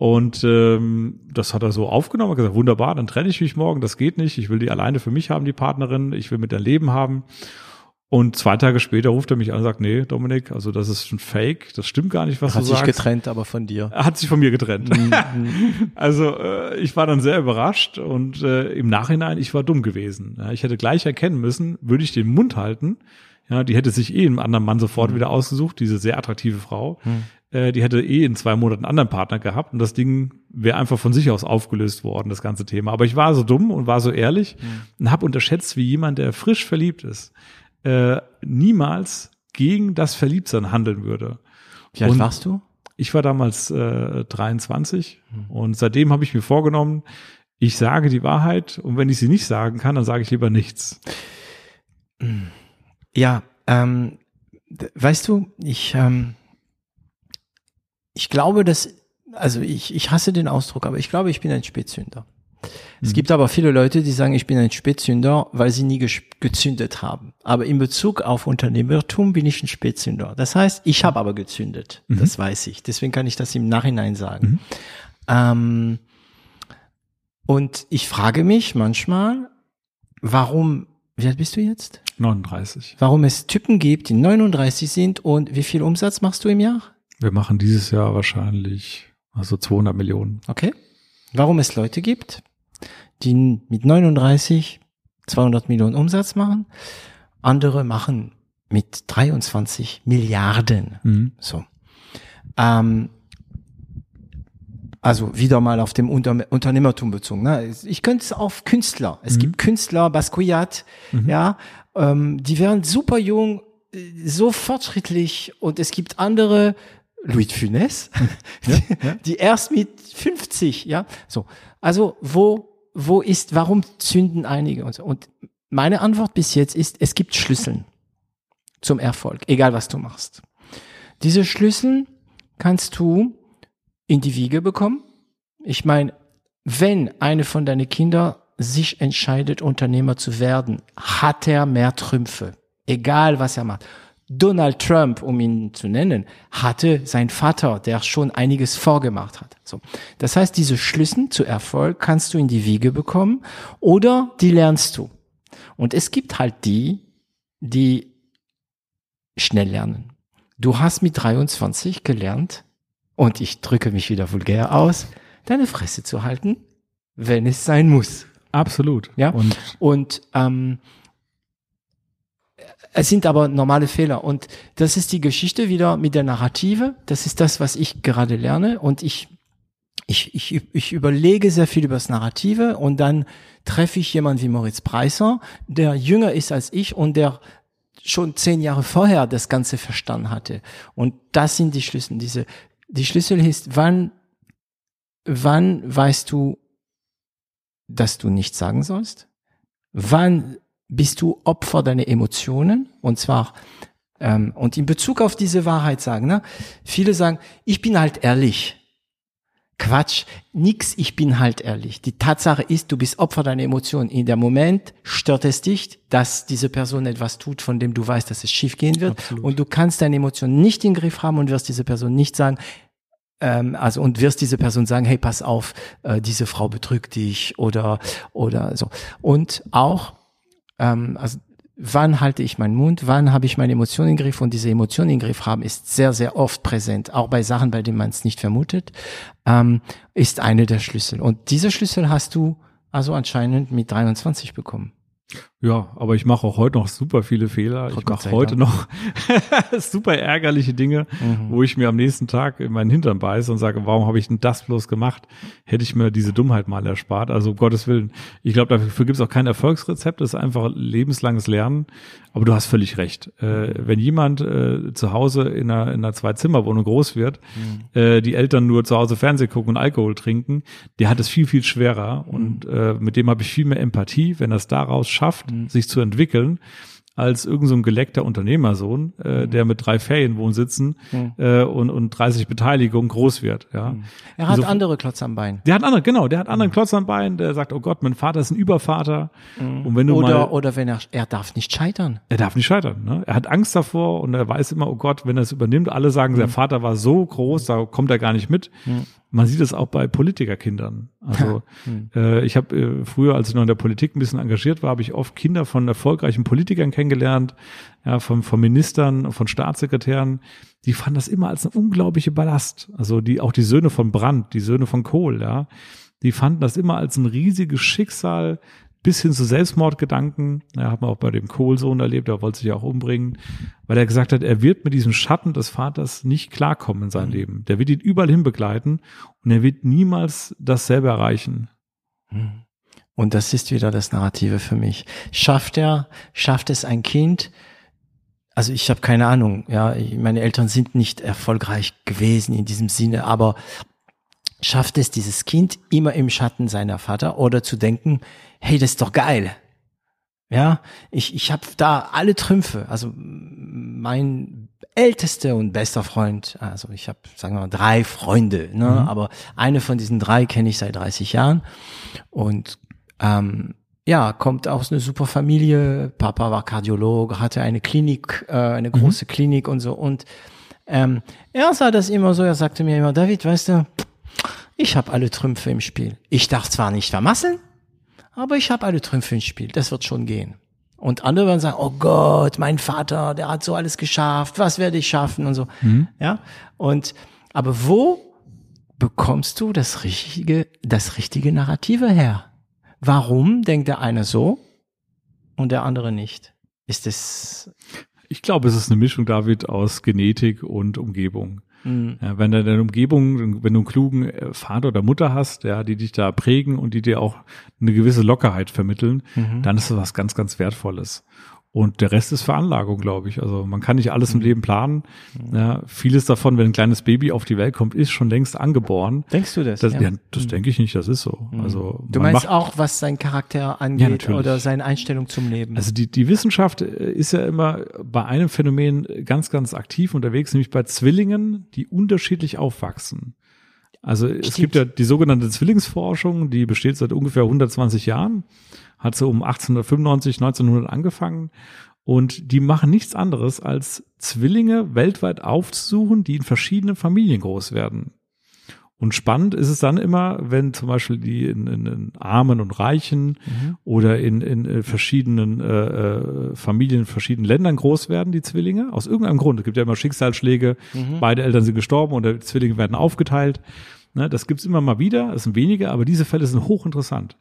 Und ähm, das hat er so aufgenommen, hat gesagt, wunderbar, dann trenne ich mich morgen, das geht nicht, ich will die alleine für mich haben, die Partnerin, ich will mit der Leben haben. Und zwei Tage später ruft er mich an und sagt, nee, Dominik, also das ist ein Fake, das stimmt gar nicht, was Hat du sich sagst. getrennt, aber von dir. Er hat sich von mir getrennt. <laughs> also äh, ich war dann sehr überrascht und äh, im Nachhinein, ich war dumm gewesen. Ja, ich hätte gleich erkennen müssen, würde ich den Mund halten, ja, die hätte sich eh einen anderen Mann sofort wieder ausgesucht, diese sehr attraktive Frau. Äh, die hätte eh in zwei Monaten einen anderen Partner gehabt und das Ding wäre einfach von sich aus aufgelöst worden, das ganze Thema. Aber ich war so dumm und war so ehrlich und habe unterschätzt, wie jemand, der frisch verliebt ist, äh, niemals gegen das Verliebtsein handeln würde. Wie alt Und- warst du? Ich war damals äh, 23 und seitdem habe ich mir vorgenommen, ich sage die Wahrheit und wenn ich sie nicht sagen kann, dann sage ich lieber nichts. Ja, ähm, weißt du, ich, ähm, ich glaube, dass, also ich, ich hasse den Ausdruck, aber ich glaube, ich bin ein Spätzünder. Es gibt aber viele Leute, die sagen, ich bin ein Spätzünder, weil sie nie gezündet haben. Aber in Bezug auf Unternehmertum bin ich ein Spätzünder. Das heißt, ich habe aber gezündet. Das weiß ich. Deswegen kann ich das im Nachhinein sagen. Ähm, und ich frage mich manchmal, warum, wie alt bist du jetzt? 39. warum es Typen gibt, die 39 sind und wie viel Umsatz machst du im Jahr? Wir machen dieses Jahr wahrscheinlich also 200 Millionen. Okay. Warum es Leute gibt, die mit 39 200 Millionen Umsatz machen, andere machen mit 23 Milliarden. Mhm. So. Ähm, also wieder mal auf dem Unter Unternehmertum bezogen. Ne? Ich könnte es auf Künstler. Es gibt Künstler, Basquiat, ja, ähm, die werden super jung, äh, so fortschrittlich und es gibt andere, Louis de Funès, <laughs> die erst mit 50, ja, so. Also wo, wo ist, warum zünden einige und so? Und meine Antwort bis jetzt ist, es gibt Schlüssel zum Erfolg, egal was du machst. Diese Schlüssel kannst du in die Wiege bekommen. Ich meine, wenn eine von deinen Kindern sich entscheidet, Unternehmer zu werden, hat er mehr Trümpfe. Egal was er macht. Donald Trump, um ihn zu nennen, hatte sein Vater, der schon einiges vorgemacht hat. So. Das heißt, diese Schlüssel zu Erfolg kannst du in die Wiege bekommen oder die lernst du. Und es gibt halt die, die schnell lernen. Du hast mit 23 gelernt, und ich drücke mich wieder vulgär aus, deine Fresse zu halten, wenn es sein muss. Absolut. Ja. Und Und ähm, es sind aber normale Fehler. Und das ist die Geschichte wieder mit der Narrative. Das ist das, was ich gerade lerne. Und ich, ich, ich, ich überlege sehr viel über das Narrative und dann treffe ich jemanden wie Moritz Preiser, der jünger ist als ich und der schon zehn Jahre vorher das Ganze verstanden hatte. Und das sind die Schlüssel. Diese, die Schlüssel ist, wann, wann weißt du, dass du nichts sagen sollst? Wann bist du Opfer deiner Emotionen? Und zwar, ähm, und in Bezug auf diese Wahrheit sagen, ne? viele sagen, ich bin halt ehrlich. Quatsch, nix, ich bin halt ehrlich. Die Tatsache ist, du bist Opfer deiner Emotionen. In dem Moment stört es dich, dass diese Person etwas tut, von dem du weißt, dass es schief gehen wird. Absolut. Und du kannst deine Emotionen nicht in den Griff haben und wirst diese Person nicht sagen, ähm, also und wirst diese Person sagen, hey, pass auf, äh, diese Frau betrügt dich oder oder so. Und auch, ähm, also wann halte ich meinen Mund, wann habe ich meine Emotionen im Griff und diese Emotionen im Griff haben ist sehr, sehr oft präsent, auch bei Sachen, bei denen man es nicht vermutet, ähm, ist eine der Schlüssel. Und diese Schlüssel hast du also anscheinend mit 23 bekommen. Ja, aber ich mache auch heute noch super viele Fehler. ich mache heute noch <laughs> super ärgerliche Dinge, mhm. wo ich mir am nächsten Tag in meinen Hintern beiße und sage, warum habe ich denn das bloß gemacht? Hätte ich mir diese Dummheit mal erspart. Also um Gottes Willen, ich glaube, dafür gibt es auch kein Erfolgsrezept. Das ist einfach lebenslanges Lernen. Aber du hast völlig recht. Äh, wenn jemand äh, zu Hause in einer, in einer Zwei-Zimmer-Wohnung groß wird, mhm. äh, die Eltern nur zu Hause Fernsehen gucken und Alkohol trinken, der hat es viel, viel schwerer. Mhm. Und äh, mit dem habe ich viel mehr Empathie, wenn er es daraus schafft, mhm. sich zu entwickeln als irgendein so geleckter Unternehmersohn, äh, mhm. der mit drei Ferienwohnsitzen mhm. äh, und, und 30 Beteiligungen groß wird. Ja. Mhm. Er hat so, andere Klotz am Bein. Der hat andere, genau, der hat anderen mhm. Klotz am Bein, der sagt, oh Gott, mein Vater ist ein Übervater. Mhm. Und wenn du oder, mal, oder wenn er, er darf nicht scheitern. Er darf nicht scheitern. Ne? Er hat Angst davor und er weiß immer, oh Gott, wenn er es übernimmt, alle sagen, der Vater war so groß, da kommt er gar nicht mit. Man sieht es auch bei Politikerkindern. Also hm. äh, ich habe äh, früher, als ich noch in der Politik ein bisschen engagiert war, habe ich oft Kinder von erfolgreichen Politikern kennengelernt, ja, von, von Ministern, von Staatssekretären. Die fanden das immer als eine unglaubliche Ballast. Also die auch die Söhne von Brandt, die Söhne von Kohl, ja, die fanden das immer als ein riesiges Schicksal, bis hin zu Selbstmordgedanken. Ja, hat man auch bei dem Kohlsohn erlebt, der wollte sich ja auch umbringen, weil er gesagt hat, er wird mit diesem Schatten des Vaters nicht klarkommen in seinem mhm. Leben. Der wird ihn überall hin begleiten und er wird niemals dasselbe erreichen. Mhm. Und das ist wieder das Narrative für mich. Schafft er, schafft es ein Kind, also ich habe keine Ahnung, ja, meine Eltern sind nicht erfolgreich gewesen in diesem Sinne, aber schafft es dieses Kind immer im Schatten seiner Vater oder zu denken, hey, das ist doch geil. Ja, ich, ich habe da alle Trümpfe. Also mein ältester und bester Freund, also ich habe, sagen wir mal, drei Freunde, ne? Mhm. aber eine von diesen drei kenne ich seit 30 Jahren und ähm, ja, kommt aus einer super Familie. Papa war Kardiologe, hatte eine Klinik, äh, eine mhm. große mhm. Klinik und so. Und ähm, er sah das immer so, er sagte mir immer, David, weißt du, ich habe alle Trümpfe im Spiel. Ich darf zwar nicht vermasseln, aber ich habe alle Trümpfe im Spiel. Das wird schon gehen. Und andere werden sagen, oh Gott, mein Vater, der hat so alles geschafft, was werde ich schaffen und so. Mhm. Ja. Und, aber wo bekommst du das richtige, das richtige Narrative her? Warum denkt der eine so und der andere nicht? Ist es? Ich glaube, es ist eine Mischung, David, aus Genetik und Umgebung. Mhm. Ja, wenn du in der Umgebung, wenn du einen klugen äh, Vater oder Mutter hast, ja, die dich da prägen und die dir auch eine gewisse Lockerheit vermitteln, mhm. dann ist das was ganz, ganz Wertvolles. Und der Rest ist Veranlagung, glaube ich. Also man kann nicht alles im mhm. Leben planen. Mhm. Ja, vieles davon, wenn ein kleines Baby auf die Welt kommt, ist schon längst angeboren. Denkst du das? Das, ja. Ja, das mhm. denke ich nicht, das ist so. Also du meinst auch, was sein Charakter angeht oder seine Einstellung zum Leben? Also die, die Wissenschaft äh, ist ja immer bei einem Phänomen ganz, ganz aktiv unterwegs, nämlich bei Zwillingen, die unterschiedlich aufwachsen. Also Stimmt. es gibt ja die sogenannte Zwillingsforschung, die besteht seit ungefähr 120 Jahren hat so um 1895, 1900 angefangen und die machen nichts anderes, als Zwillinge weltweit aufzusuchen, die in verschiedenen Familien groß werden. Und spannend ist es dann immer, wenn zum Beispiel die in, in, in Armen und Reichen mhm. oder in, in äh, verschiedenen äh, äh, Familien, in verschiedenen Ländern groß werden, die Zwillinge. Aus irgendeinem Grund. Es gibt ja immer Schicksalsschläge, mhm. beide Eltern sind gestorben und die Zwillinge werden aufgeteilt. Ne, das gibt's immer mal wieder, es sind wenige, aber diese Fälle sind hochinteressant.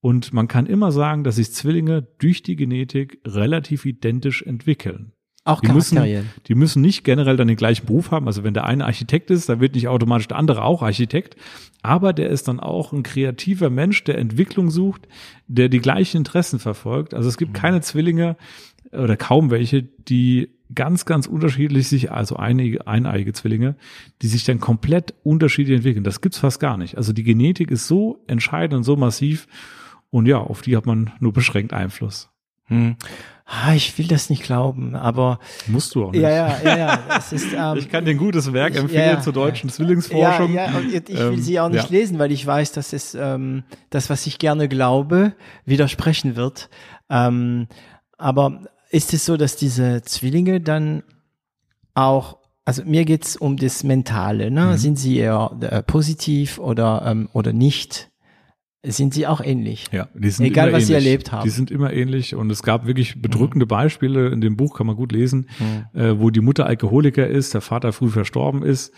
Und man kann immer sagen, dass sich Zwillinge durch die Genetik relativ identisch entwickeln. Auch die müssen, die müssen nicht generell dann den gleichen Beruf haben. Also wenn der eine Architekt ist, dann wird nicht automatisch der andere auch Architekt. Aber der ist dann auch ein kreativer Mensch, der Entwicklung sucht, der die gleichen Interessen verfolgt. Also es gibt mhm. keine Zwillinge oder kaum welche, die ganz, ganz unterschiedlich sich, also einige, eineige Zwillinge, die sich dann komplett unterschiedlich entwickeln. Das gibt's fast gar nicht. Also die Genetik ist so entscheidend und so massiv und ja, auf die hat man nur beschränkt Einfluss. Hm. Ah, ich will das nicht glauben, aber musst du auch nicht. Ja, ja, ja, ja. Es <laughs> ist, ähm, ich kann dir ein gutes Werk empfehlen ja, zur deutschen ja. Zwillingsforschung. Ja, ja, und ich will ähm, sie auch nicht ja. lesen, weil ich weiß, dass es ähm, das, was ich gerne glaube, widersprechen wird. Ähm, aber ist es so, dass diese Zwillinge dann auch also mir geht's um das Mentale. Ne? Mhm. Sind sie eher äh, positiv oder ähm, oder nicht? Sind sie auch ähnlich. Ja, die sind Egal, was ähnlich. sie erlebt haben. Die sind immer ähnlich und es gab wirklich bedrückende mhm. Beispiele, in dem Buch kann man gut lesen, mhm. äh, wo die Mutter Alkoholiker ist, der Vater früh verstorben ist.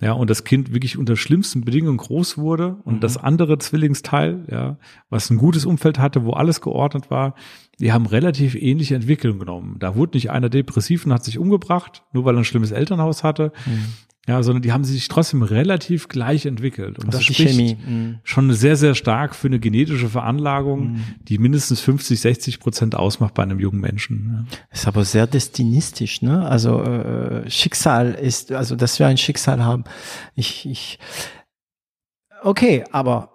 ja, und das Kind wirklich unter schlimmsten Bedingungen groß wurde und mhm. das andere Zwillingsteil, ja, was ein gutes Umfeld hatte, wo alles geordnet war, die haben relativ ähnliche Entwicklungen genommen. Da wurde nicht einer depressiv und hat sich umgebracht, nur weil er ein schlimmes Elternhaus hatte, mhm. Ja, sondern die haben sich trotzdem relativ gleich entwickelt. Und also das spricht Chemie. Mhm. schon sehr, sehr stark für eine genetische Veranlagung, mhm. die mindestens 50, 60 Prozent ausmacht bei einem jungen Menschen. Ja. Ist aber sehr destinistisch, ne? Also äh, Schicksal ist, also dass wir ein Schicksal haben. Ich, ich, okay, aber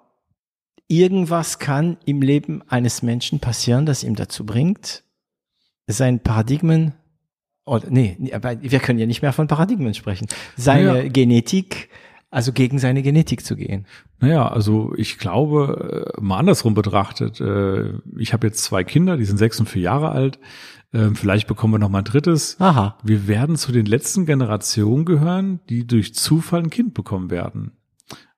irgendwas kann im Leben eines Menschen passieren, das ihm dazu bringt, sein Paradigmen oder nee, aber wir können ja nicht mehr von Paradigmen sprechen. Seine ja. Genetik, also gegen seine Genetik zu gehen. Naja, also ich glaube, äh, mal andersrum betrachtet, äh, ich habe jetzt zwei Kinder, die sind sechs und vier Jahre alt. Ähm, vielleicht bekommen wir noch mal ein drittes. Aha. Wir werden zu den letzten Generationen gehören, die durch Zufall ein Kind bekommen werden.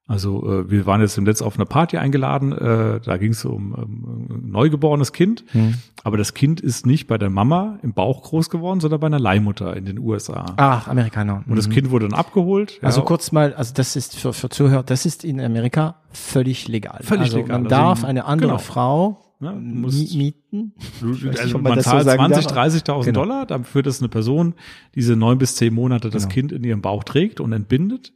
Also äh, wir waren jetzt im Netz auf einer Party eingeladen, äh, da ging es um, um ein neugeborenes Kind, hm. aber das Kind ist nicht bei der Mama im Bauch groß geworden, sondern bei einer Leihmutter in den USA. Ach, Amerikaner. Und das mhm. Kind wurde dann abgeholt. Also ja. kurz mal, also das ist für, für Zuhörer, das ist in Amerika völlig legal. Völlig also legal. Man also, darf eine andere genau. Frau ja, mieten. Du, also man zahlt so 20, 30.000 genau. Dollar dafür, dass eine Person diese neun bis zehn Monate das genau. Kind in ihrem Bauch trägt und entbindet.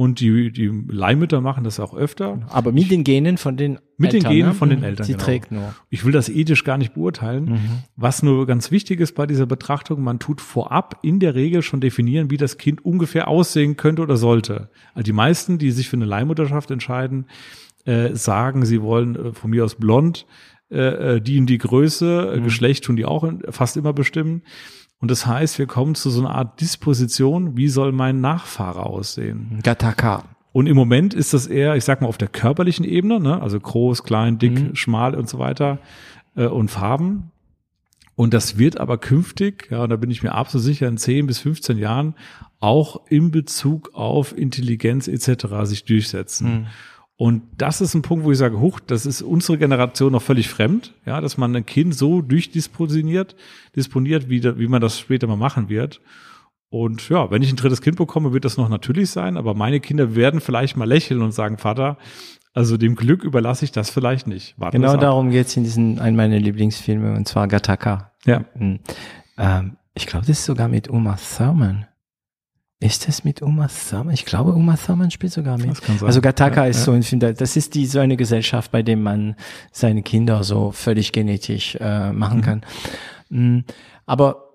Und die, die Leihmütter machen das auch öfter. Aber mit den Genen von den mit Eltern, den Genen ne? von den Eltern. Sie genau. trägt nur. Ich will das ethisch gar nicht beurteilen. Mhm. Was nur ganz wichtig ist bei dieser Betrachtung, man tut vorab in der Regel schon definieren, wie das Kind ungefähr aussehen könnte oder sollte. Also die meisten, die sich für eine Leihmutterschaft entscheiden, äh, sagen, sie wollen äh, von mir aus blond, äh, äh die in die Größe, mhm. Geschlecht tun die auch fast immer bestimmen. Und das heißt, wir kommen zu so einer Art Disposition, wie soll mein Nachfahre aussehen? Gataka. Und im Moment ist das eher, ich sag mal, auf der körperlichen Ebene, ne? also groß, klein, dick, mhm. schmal und so weiter äh, und Farben. Und das wird aber künftig, ja, da bin ich mir absolut sicher, in 10 bis 15 Jahren auch in Bezug auf Intelligenz etc. sich durchsetzen. Mhm. Und das ist ein Punkt, wo ich sage, huch, das ist unsere Generation noch völlig fremd, ja, dass man ein Kind so durchdisposiert, disponiert, wie, wie man das später mal machen wird. Und ja, wenn ich ein drittes Kind bekomme, wird das noch natürlich sein, aber meine Kinder werden vielleicht mal lächeln und sagen, Vater, also dem Glück überlasse ich das vielleicht nicht. Warten genau darum geht's in diesen, einen meiner Lieblingsfilme, und zwar Gattaca. Ja. Hm. Ähm, ich glaube, das ist sogar mit Uma Thurman. Ist das mit Uma Thurman? Ich glaube, Uma Thurman spielt sogar mit. Also Gattaca ja, ist ja. so ein Film, das ist die so eine Gesellschaft, bei dem man seine Kinder so völlig genetisch äh, machen mhm. kann. Mhm. Aber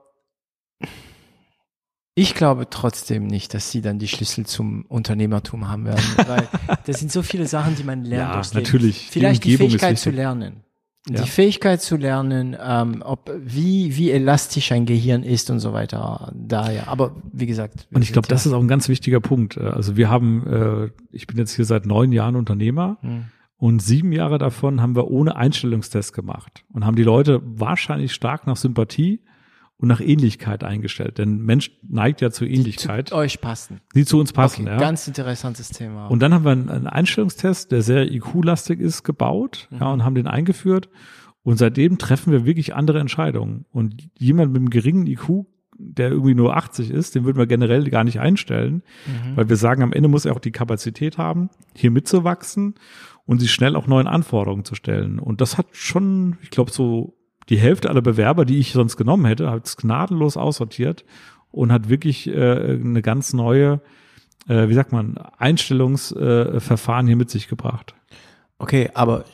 ich glaube trotzdem nicht, dass sie dann die Schlüssel zum Unternehmertum haben werden, <laughs> weil das sind so viele Sachen, die man lernt. Ja, natürlich. Vielleicht die, die Fähigkeit zu lernen. Ja. Die Fähigkeit zu lernen, ähm, ob wie wie elastisch ein Gehirn ist und so weiter. Daher, aber wie gesagt. Und ich glaube, das ist auch ein ganz wichtiger Punkt. Also wir haben, äh, ich bin jetzt hier seit neun Jahren Unternehmer. Hm. Und sieben Jahre davon haben wir ohne Einstellungstest gemacht und haben die Leute wahrscheinlich stark nach Sympathie und nach Ähnlichkeit eingestellt. Denn Mensch neigt ja zur Ähnlichkeit. Die zu euch passen. Die zu uns passen, okay, ja. Ganz interessantes Thema. Und dann haben wir einen Einstellungstest, der sehr IQ-lastig ist, gebaut, mhm. ja, und haben den eingeführt. Und seitdem treffen wir wirklich andere Entscheidungen. Und jemand mit einem geringen IQ, der irgendwie nur 80 ist, den würden wir generell gar nicht einstellen, mhm. weil wir sagen, am Ende muss er auch die Kapazität haben, hier mitzuwachsen und sich schnell auch neuen Anforderungen zu stellen. Und das hat schon, ich glaube, so die Hälfte aller Bewerber, die ich sonst genommen hätte, hat es gnadenlos aussortiert und hat wirklich äh, eine ganz neue, äh, wie sagt man, Einstellungsverfahren äh, hier mit sich gebracht. Okay, aber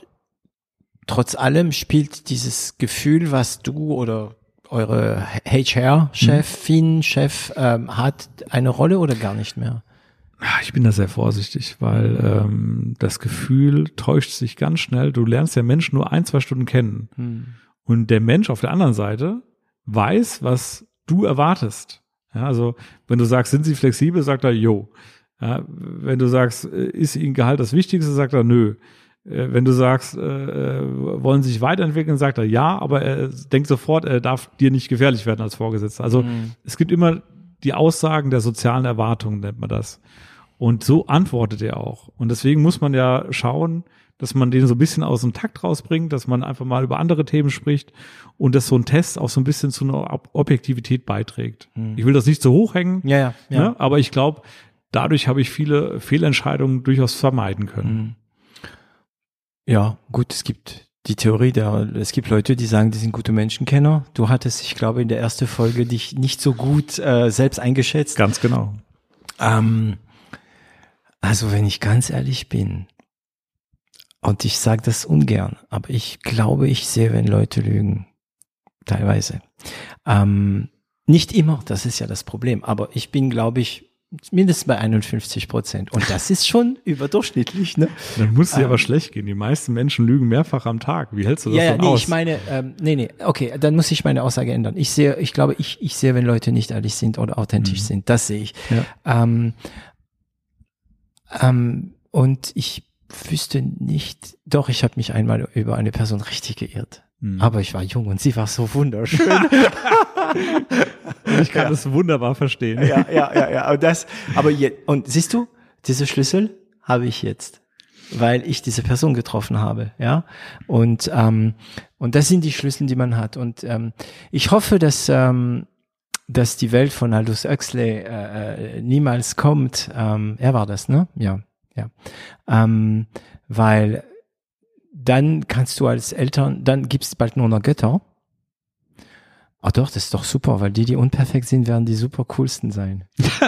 trotz allem spielt dieses Gefühl, was du oder eure HR-Chefin, mhm. Chef ähm, hat, eine Rolle oder gar nicht mehr? Ah, ich bin da sehr vorsichtig, weil ähm, das Gefühl täuscht sich ganz schnell. Du lernst ja Menschen nur ein, zwei Stunden kennen. Mhm. Und der Mensch auf der anderen Seite weiß, was du erwartest. Ja, also wenn du sagst, sind sie flexibel, sagt er, jo. Ja, wenn du sagst, äh, ist ihnen Gehalt das Wichtigste, sagt er, nö. Äh, wenn du sagst, äh, wollen sie sich weiterentwickeln, sagt er ja, aber er denkt sofort, er darf dir nicht gefährlich werden als Vorgesetzter. Also mhm. es gibt immer die Aussagen der sozialen Erwartungen, nennt man das. Und so antwortet er auch. Und deswegen muss man ja schauen, dass man den so ein bisschen aus dem Takt rausbringt, dass man einfach mal über andere Themen spricht und dass so ein Test auch so ein bisschen zu einer Objektivität beiträgt. Hm. Ich will das nicht zu hoch hängen, ja, ja, ja. Ne? aber ich glaube, dadurch habe ich viele Fehlentscheidungen durchaus vermeiden können. Mhm. Ja, gut, es gibt die Theorie der, es gibt Leute, die sagen, die sind gute Menschenkenner. Du hattest, ich glaube, in der ersten Folge dich nicht so gut äh, selbst eingeschätzt. Ganz genau. Ähm, also wenn ich ganz ehrlich bin, und ich sage das ungern, aber ich glaube, ich sehe, wenn Leute lügen, teilweise. Ähm, nicht immer, das ist ja das Problem, aber ich bin, glaube ich, mindestens bei 51 Prozent. Und das ist schon <laughs> überdurchschnittlich. Ne? Dann muss es ähm, aber schlecht gehen. Die meisten Menschen lügen mehrfach am Tag. Wie hältst du das ja, ja, nee, aus? Ich meine, ähm, nee, nee, okay, dann muss ich meine Aussage ändern. Ich sehe, ich glaube, ich, ich sehe, wenn Leute nicht ehrlich sind oder authentisch mhm. sind. Das sehe ich. Ja. Ähm, ähm, und ich wüsste nicht, doch, ich habe mich einmal über eine Person richtig geirrt. Mhm. Aber ich war jung und sie war so wunderschön. <laughs> <laughs> ich kann ja. das wunderbar verstehen. Ja, ja, ja, ja. Und das, aber je, und siehst du, diese Schlüssel habe ich jetzt, weil ich diese Person getroffen habe, ja. Und ähm, und das sind die Schlüssel, die man hat. Und ähm, ich hoffe, dass ähm, dass die Welt von Aldous Huxley äh, äh, niemals kommt. Ähm, er war das, ne? Ja, ja. Ähm, weil dann kannst du als Eltern, dann gibt es bald nur noch Götter. Ach doch, das ist doch super, weil die, die unperfekt sind, werden die super coolsten sein.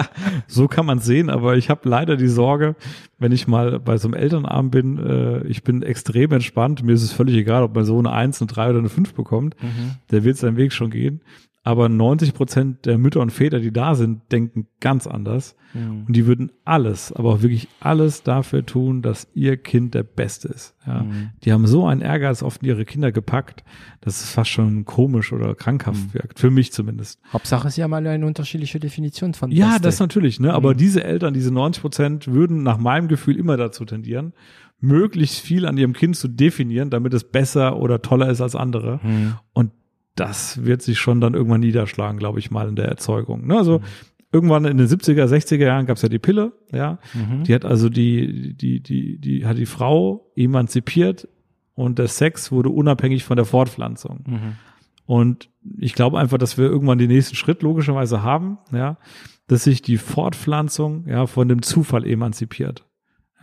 <laughs> so kann man sehen, aber ich habe leider die Sorge, wenn ich mal bei so einem Elternabend bin, äh, ich bin extrem entspannt, mir ist es völlig egal, ob mein Sohn eine Eins, eine Drei oder eine Fünf bekommt, mhm. der wird seinen Weg schon gehen. Aber 90 Prozent der Mütter und Väter, die da sind, denken ganz anders. Mhm. Und die würden alles, aber auch wirklich alles dafür tun, dass ihr Kind der Beste ist. Ja. Mhm. Die haben so einen Ehrgeiz oft in ihre Kinder gepackt, dass es fast schon komisch oder krankhaft mhm. wirkt. Für mich zumindest. Hauptsache, sie haben alle eine unterschiedliche Definition von Ja, Beste. das natürlich, ne? Aber mhm. diese Eltern, diese 90 Prozent, würden nach meinem Gefühl immer dazu tendieren, möglichst viel an ihrem Kind zu definieren, damit es besser oder toller ist als andere. Mhm. Und das wird sich schon dann irgendwann niederschlagen, glaube ich mal, in der Erzeugung. Ne? Also mhm. irgendwann in den 70er, 60er Jahren gab es ja die Pille, ja. Mhm. Die hat also die, die, die, die hat die Frau emanzipiert und der Sex wurde unabhängig von der Fortpflanzung. Mhm. Und ich glaube einfach, dass wir irgendwann den nächsten Schritt logischerweise haben, ja, dass sich die Fortpflanzung ja von dem Zufall emanzipiert.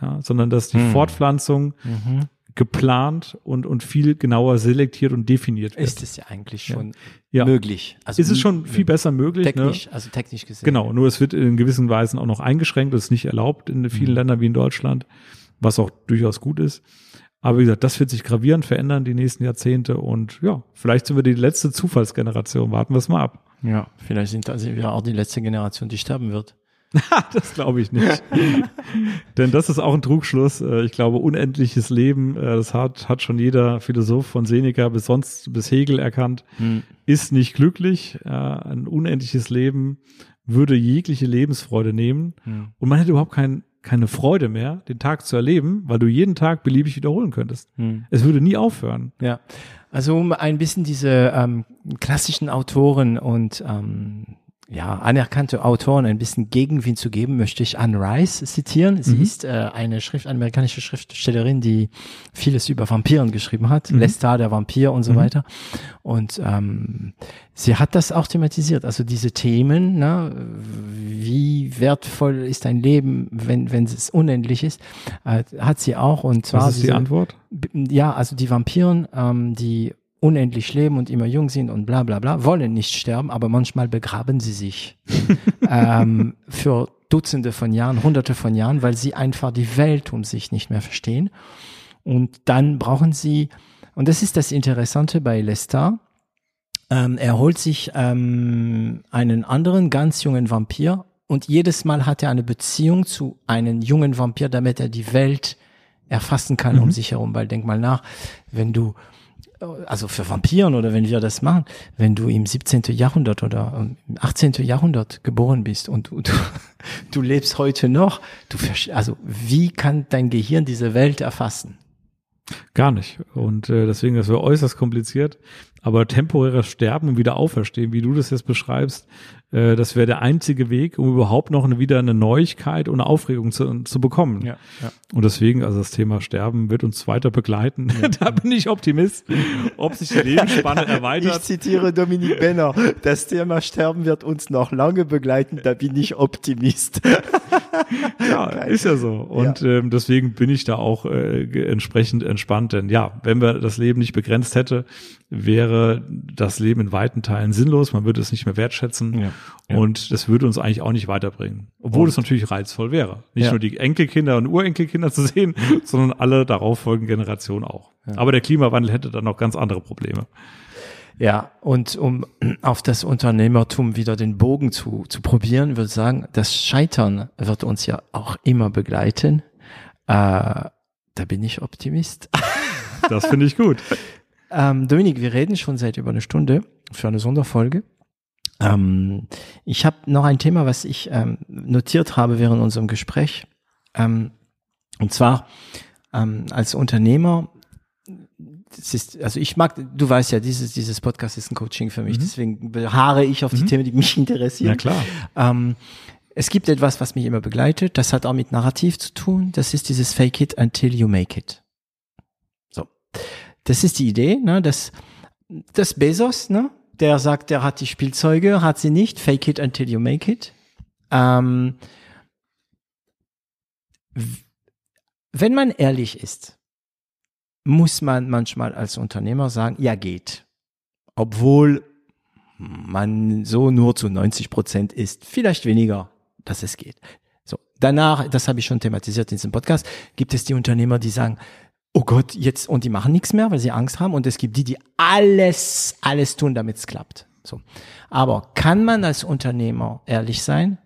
Ja, sondern dass die mhm. Fortpflanzung mhm geplant und, und viel genauer selektiert und definiert wird. Ist es ja eigentlich schon ja. möglich. Also ist es schon viel besser möglich. Ne? Technisch, ne? also technisch gesehen. Genau, nur es wird in gewissen Weisen auch noch eingeschränkt. Das ist nicht erlaubt in vielen mhm. Ländern wie in Deutschland, was auch durchaus gut ist. Aber wie gesagt, das wird sich gravierend verändern die nächsten Jahrzehnte und ja, vielleicht sind wir die letzte Zufallsgeneration. Warten wir es mal ab. Ja, vielleicht sind wir auch die letzte Generation, die sterben wird. <laughs> das glaube ich nicht. <laughs> Denn das ist auch ein Trugschluss. Äh, ich glaube, unendliches Leben, äh, das hat, hat schon jeder Philosoph von Seneca bis sonst, bis Hegel erkannt, hm. ist nicht glücklich. Äh, ein unendliches Leben würde jegliche Lebensfreude nehmen. Hm. Und man hätte überhaupt kein, keine Freude mehr, den Tag zu erleben, weil du jeden Tag beliebig wiederholen könntest. Hm. Es würde nie aufhören. Ja. Also um ein bisschen diese ähm, klassischen Autoren und ähm, ja, anerkannte Autoren ein bisschen Gegenwind zu geben, möchte ich Anne Rice zitieren. Sie mhm. ist äh, eine Schrift, amerikanische Schriftstellerin, die vieles über Vampiren geschrieben hat, mhm. Lestat, der Vampir und so mhm. weiter. Und ähm, sie hat das auch thematisiert, also diese Themen, ne, wie wertvoll ist ein Leben, wenn, wenn es unendlich ist, äh, hat sie auch. Und zwar Was ist die Antwort? Ja, also die Vampiren, ähm, die unendlich leben und immer jung sind und bla bla bla, wollen nicht sterben, aber manchmal begraben sie sich <laughs> ähm, für Dutzende von Jahren, Hunderte von Jahren, weil sie einfach die Welt um sich nicht mehr verstehen. Und dann brauchen sie, und das ist das Interessante bei Lestat, ähm, er holt sich ähm, einen anderen ganz jungen Vampir und jedes Mal hat er eine Beziehung zu einem jungen Vampir, damit er die Welt erfassen kann mhm. um sich herum. Weil denk mal nach, wenn du also für Vampiren oder wenn wir das machen, wenn du im 17. Jahrhundert oder im 18. Jahrhundert geboren bist und du, du, du lebst heute noch, du also wie kann dein Gehirn diese Welt erfassen? Gar nicht. Und äh, deswegen, das wäre äußerst kompliziert. Aber temporäres Sterben und wieder auferstehen, wie du das jetzt beschreibst, äh, das wäre der einzige Weg, um überhaupt noch eine, wieder eine Neuigkeit und eine Aufregung zu, zu bekommen. Ja, ja. Und deswegen, also das Thema Sterben wird uns weiter begleiten. <laughs> da bin ich Optimist, ob sich die Lebensspanne <laughs> Ich erweitert. zitiere Dominik Benner. Das Thema Sterben wird uns noch lange begleiten. Da bin ich Optimist. <laughs> Ja, ist ja so. Und ähm, deswegen bin ich da auch äh, entsprechend entspannt. Denn ja, wenn wir das Leben nicht begrenzt hätte, wäre das Leben in weiten Teilen sinnlos. Man würde es nicht mehr wertschätzen. Ja. Ja. Und das würde uns eigentlich auch nicht weiterbringen. Obwohl es natürlich reizvoll wäre. Nicht Ja. nur die Enkelkinder und Urenkelkinder zu sehen, sondern alle darauffolgenden Generationen auch. Aber der Klimawandel hätte dann noch ganz andere Probleme. Ja, und um auf das Unternehmertum wieder den Bogen zu, zu probieren, würde ich sagen, das Scheitern wird uns ja auch immer begleiten. Äh, da bin ich Optimist. Das finde ich gut. <laughs> Ähm, Dominik, wir reden schon seit über eine Stunde für eine Sonderfolge. Ähm, ich habe noch ein Thema, was ich ähm, notiert habe während unserem Gespräch. Ähm, und zwar ähm, als Unternehmer, ist, also ich mag, du weißt ja, dieses, dieses Podcast ist ein Coaching für mich, deswegen beharre ich auf die Themen, die mich interessieren. Ja klar. Ähm, es gibt etwas, was mich immer begleitet, das hat auch mit Narrativ zu tun, das ist dieses Fake it until you make it. So. Das ist die Idee, ne, dass, dass Bezos, ne, der sagt, der hat die Spielzeuge, hat sie nicht, fake it until you make it. Ähm, wenn man ehrlich ist, muss man manchmal als Unternehmer sagen, ja geht. Obwohl man so nur zu 90 Prozent ist, vielleicht weniger, dass es geht. So, danach, das habe ich schon thematisiert in diesem Podcast, gibt es die Unternehmer, die sagen, oh Gott, jetzt, und die machen nichts mehr, weil sie Angst haben, und es gibt die, die alles, alles tun, damit es klappt. So. Aber kann man als Unternehmer ehrlich sein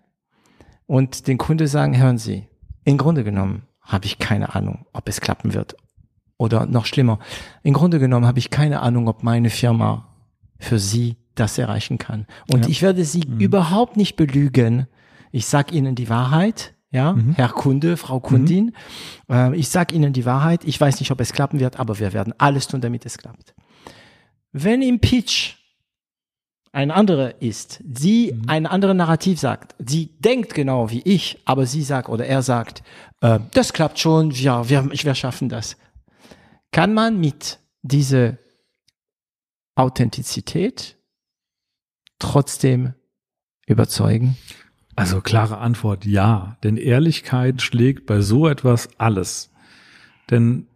und den Kunde sagen, hören Sie, im Grunde genommen habe ich keine Ahnung, ob es klappen wird. Oder noch schlimmer, im Grunde genommen habe ich keine Ahnung, ob meine Firma für Sie das erreichen kann. Und Ja. ich werde Sie überhaupt nicht belügen. Ich sag Ihnen die Wahrheit, ja, Herr Kunde, Frau Kundin. Äh, ich sag Ihnen die Wahrheit. Ich weiß nicht, ob es klappen wird, aber wir werden alles tun, damit es klappt. Wenn im Pitch ein anderer ist, sie ein anderes Narrativ sagt, sie denkt genau wie ich, aber sie sagt oder er sagt, äh, das klappt schon, ja, wir, wir schaffen das. Kann man mit dieser Authentizität trotzdem überzeugen? Also klare Antwort, ja. Denn Ehrlichkeit schlägt bei so etwas alles. Denn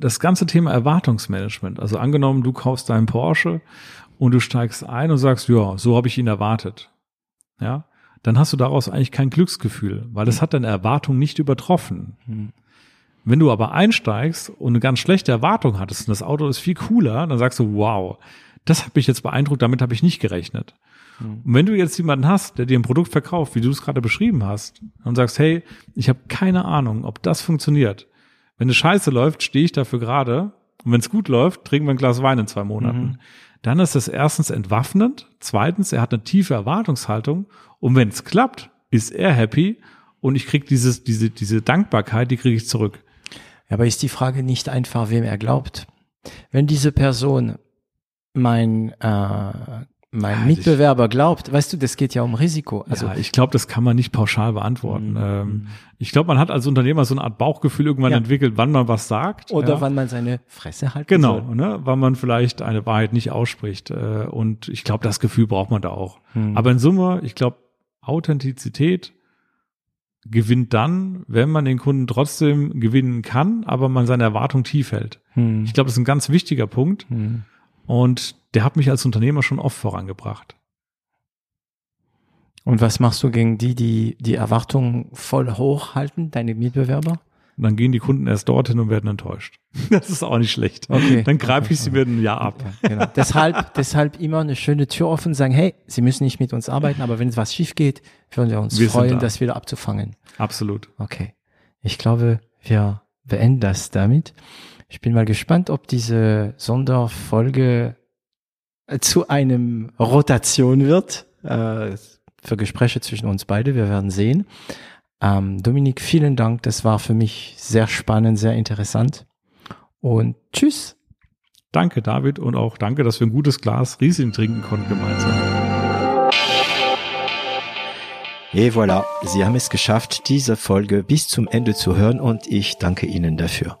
das ganze Thema Erwartungsmanagement, also angenommen, du kaufst deinen Porsche und du steigst ein und sagst, ja, so habe ich ihn erwartet. Ja, dann hast du daraus eigentlich kein Glücksgefühl, weil das hat deine Erwartung nicht übertroffen. Wenn du aber einsteigst und eine ganz schlechte Erwartung hattest und das Auto ist viel cooler, dann sagst du, wow, das hat mich jetzt beeindruckt, damit habe ich nicht gerechnet. Und wenn du jetzt jemanden hast, der dir ein Produkt verkauft, wie du es gerade beschrieben hast, und sagst, hey, ich habe keine Ahnung, ob das funktioniert. Wenn es scheiße läuft, stehe ich dafür gerade. Und wenn es gut läuft, trinken wir ein Glas Wein in zwei Monaten. Dann ist es erstens entwaffnend. Zweitens, er hat eine tiefe Erwartungshaltung. Und wenn es klappt, ist er happy. Und ich krieg dieses, diese, diese Dankbarkeit, die kriege ich zurück. Ja, aber ist die Frage nicht einfach, wem er glaubt? Wenn diese Person mein, äh, mein Ja, ich- Mitbewerber glaubt, weißt du, das geht ja um Risiko. Also ja, ich glaube, das kann man nicht pauschal beantworten. Ähm, ich glaube, man hat als Unternehmer so eine Art Bauchgefühl irgendwann Ja. entwickelt, wann man was sagt. oder wann man seine Fresse halten Genau, soll. ne, weil man vielleicht eine Wahrheit nicht ausspricht. Äh, und ich glaube, das Gefühl braucht man da auch. Hm. Aber in Summe, ich glaube, Authentizität gewinnt dann, wenn man den Kunden trotzdem gewinnen kann, aber man seine Erwartung tief hält. Hm. Ich glaube, das ist ein ganz wichtiger Punkt. Und der hat mich als Unternehmer schon oft vorangebracht. Und was machst du gegen die, die die Erwartungen voll hochhalten, deine Mitbewerber? Und dann gehen die Kunden erst dorthin und werden enttäuscht. <laughs> Das ist auch nicht schlecht. Okay. Dann greife ich sie mir ein Jahr ab. Ja, genau. deshalb, deshalb immer eine schöne Tür offen und sagen, hey, Sie müssen nicht mit uns arbeiten, aber wenn was schief geht, würden wir uns Wir freuen, da. das wieder abzufangen. Absolut. Okay. Ich glaube, wir beenden das damit. Ich bin mal gespannt, ob diese Sonderfolge zu einem Rotation wird äh, für Gespräche zwischen uns beide. Wir werden sehen. Ähm, Dominik, vielen Dank. Das war für mich sehr spannend, sehr interessant. Und tschüss. Danke, David, und auch danke, dass wir ein gutes Glas Riesling trinken konnten gemeinsam. Et voilà, Sie haben es geschafft, diese Folge bis zum Ende zu hören und ich danke Ihnen dafür.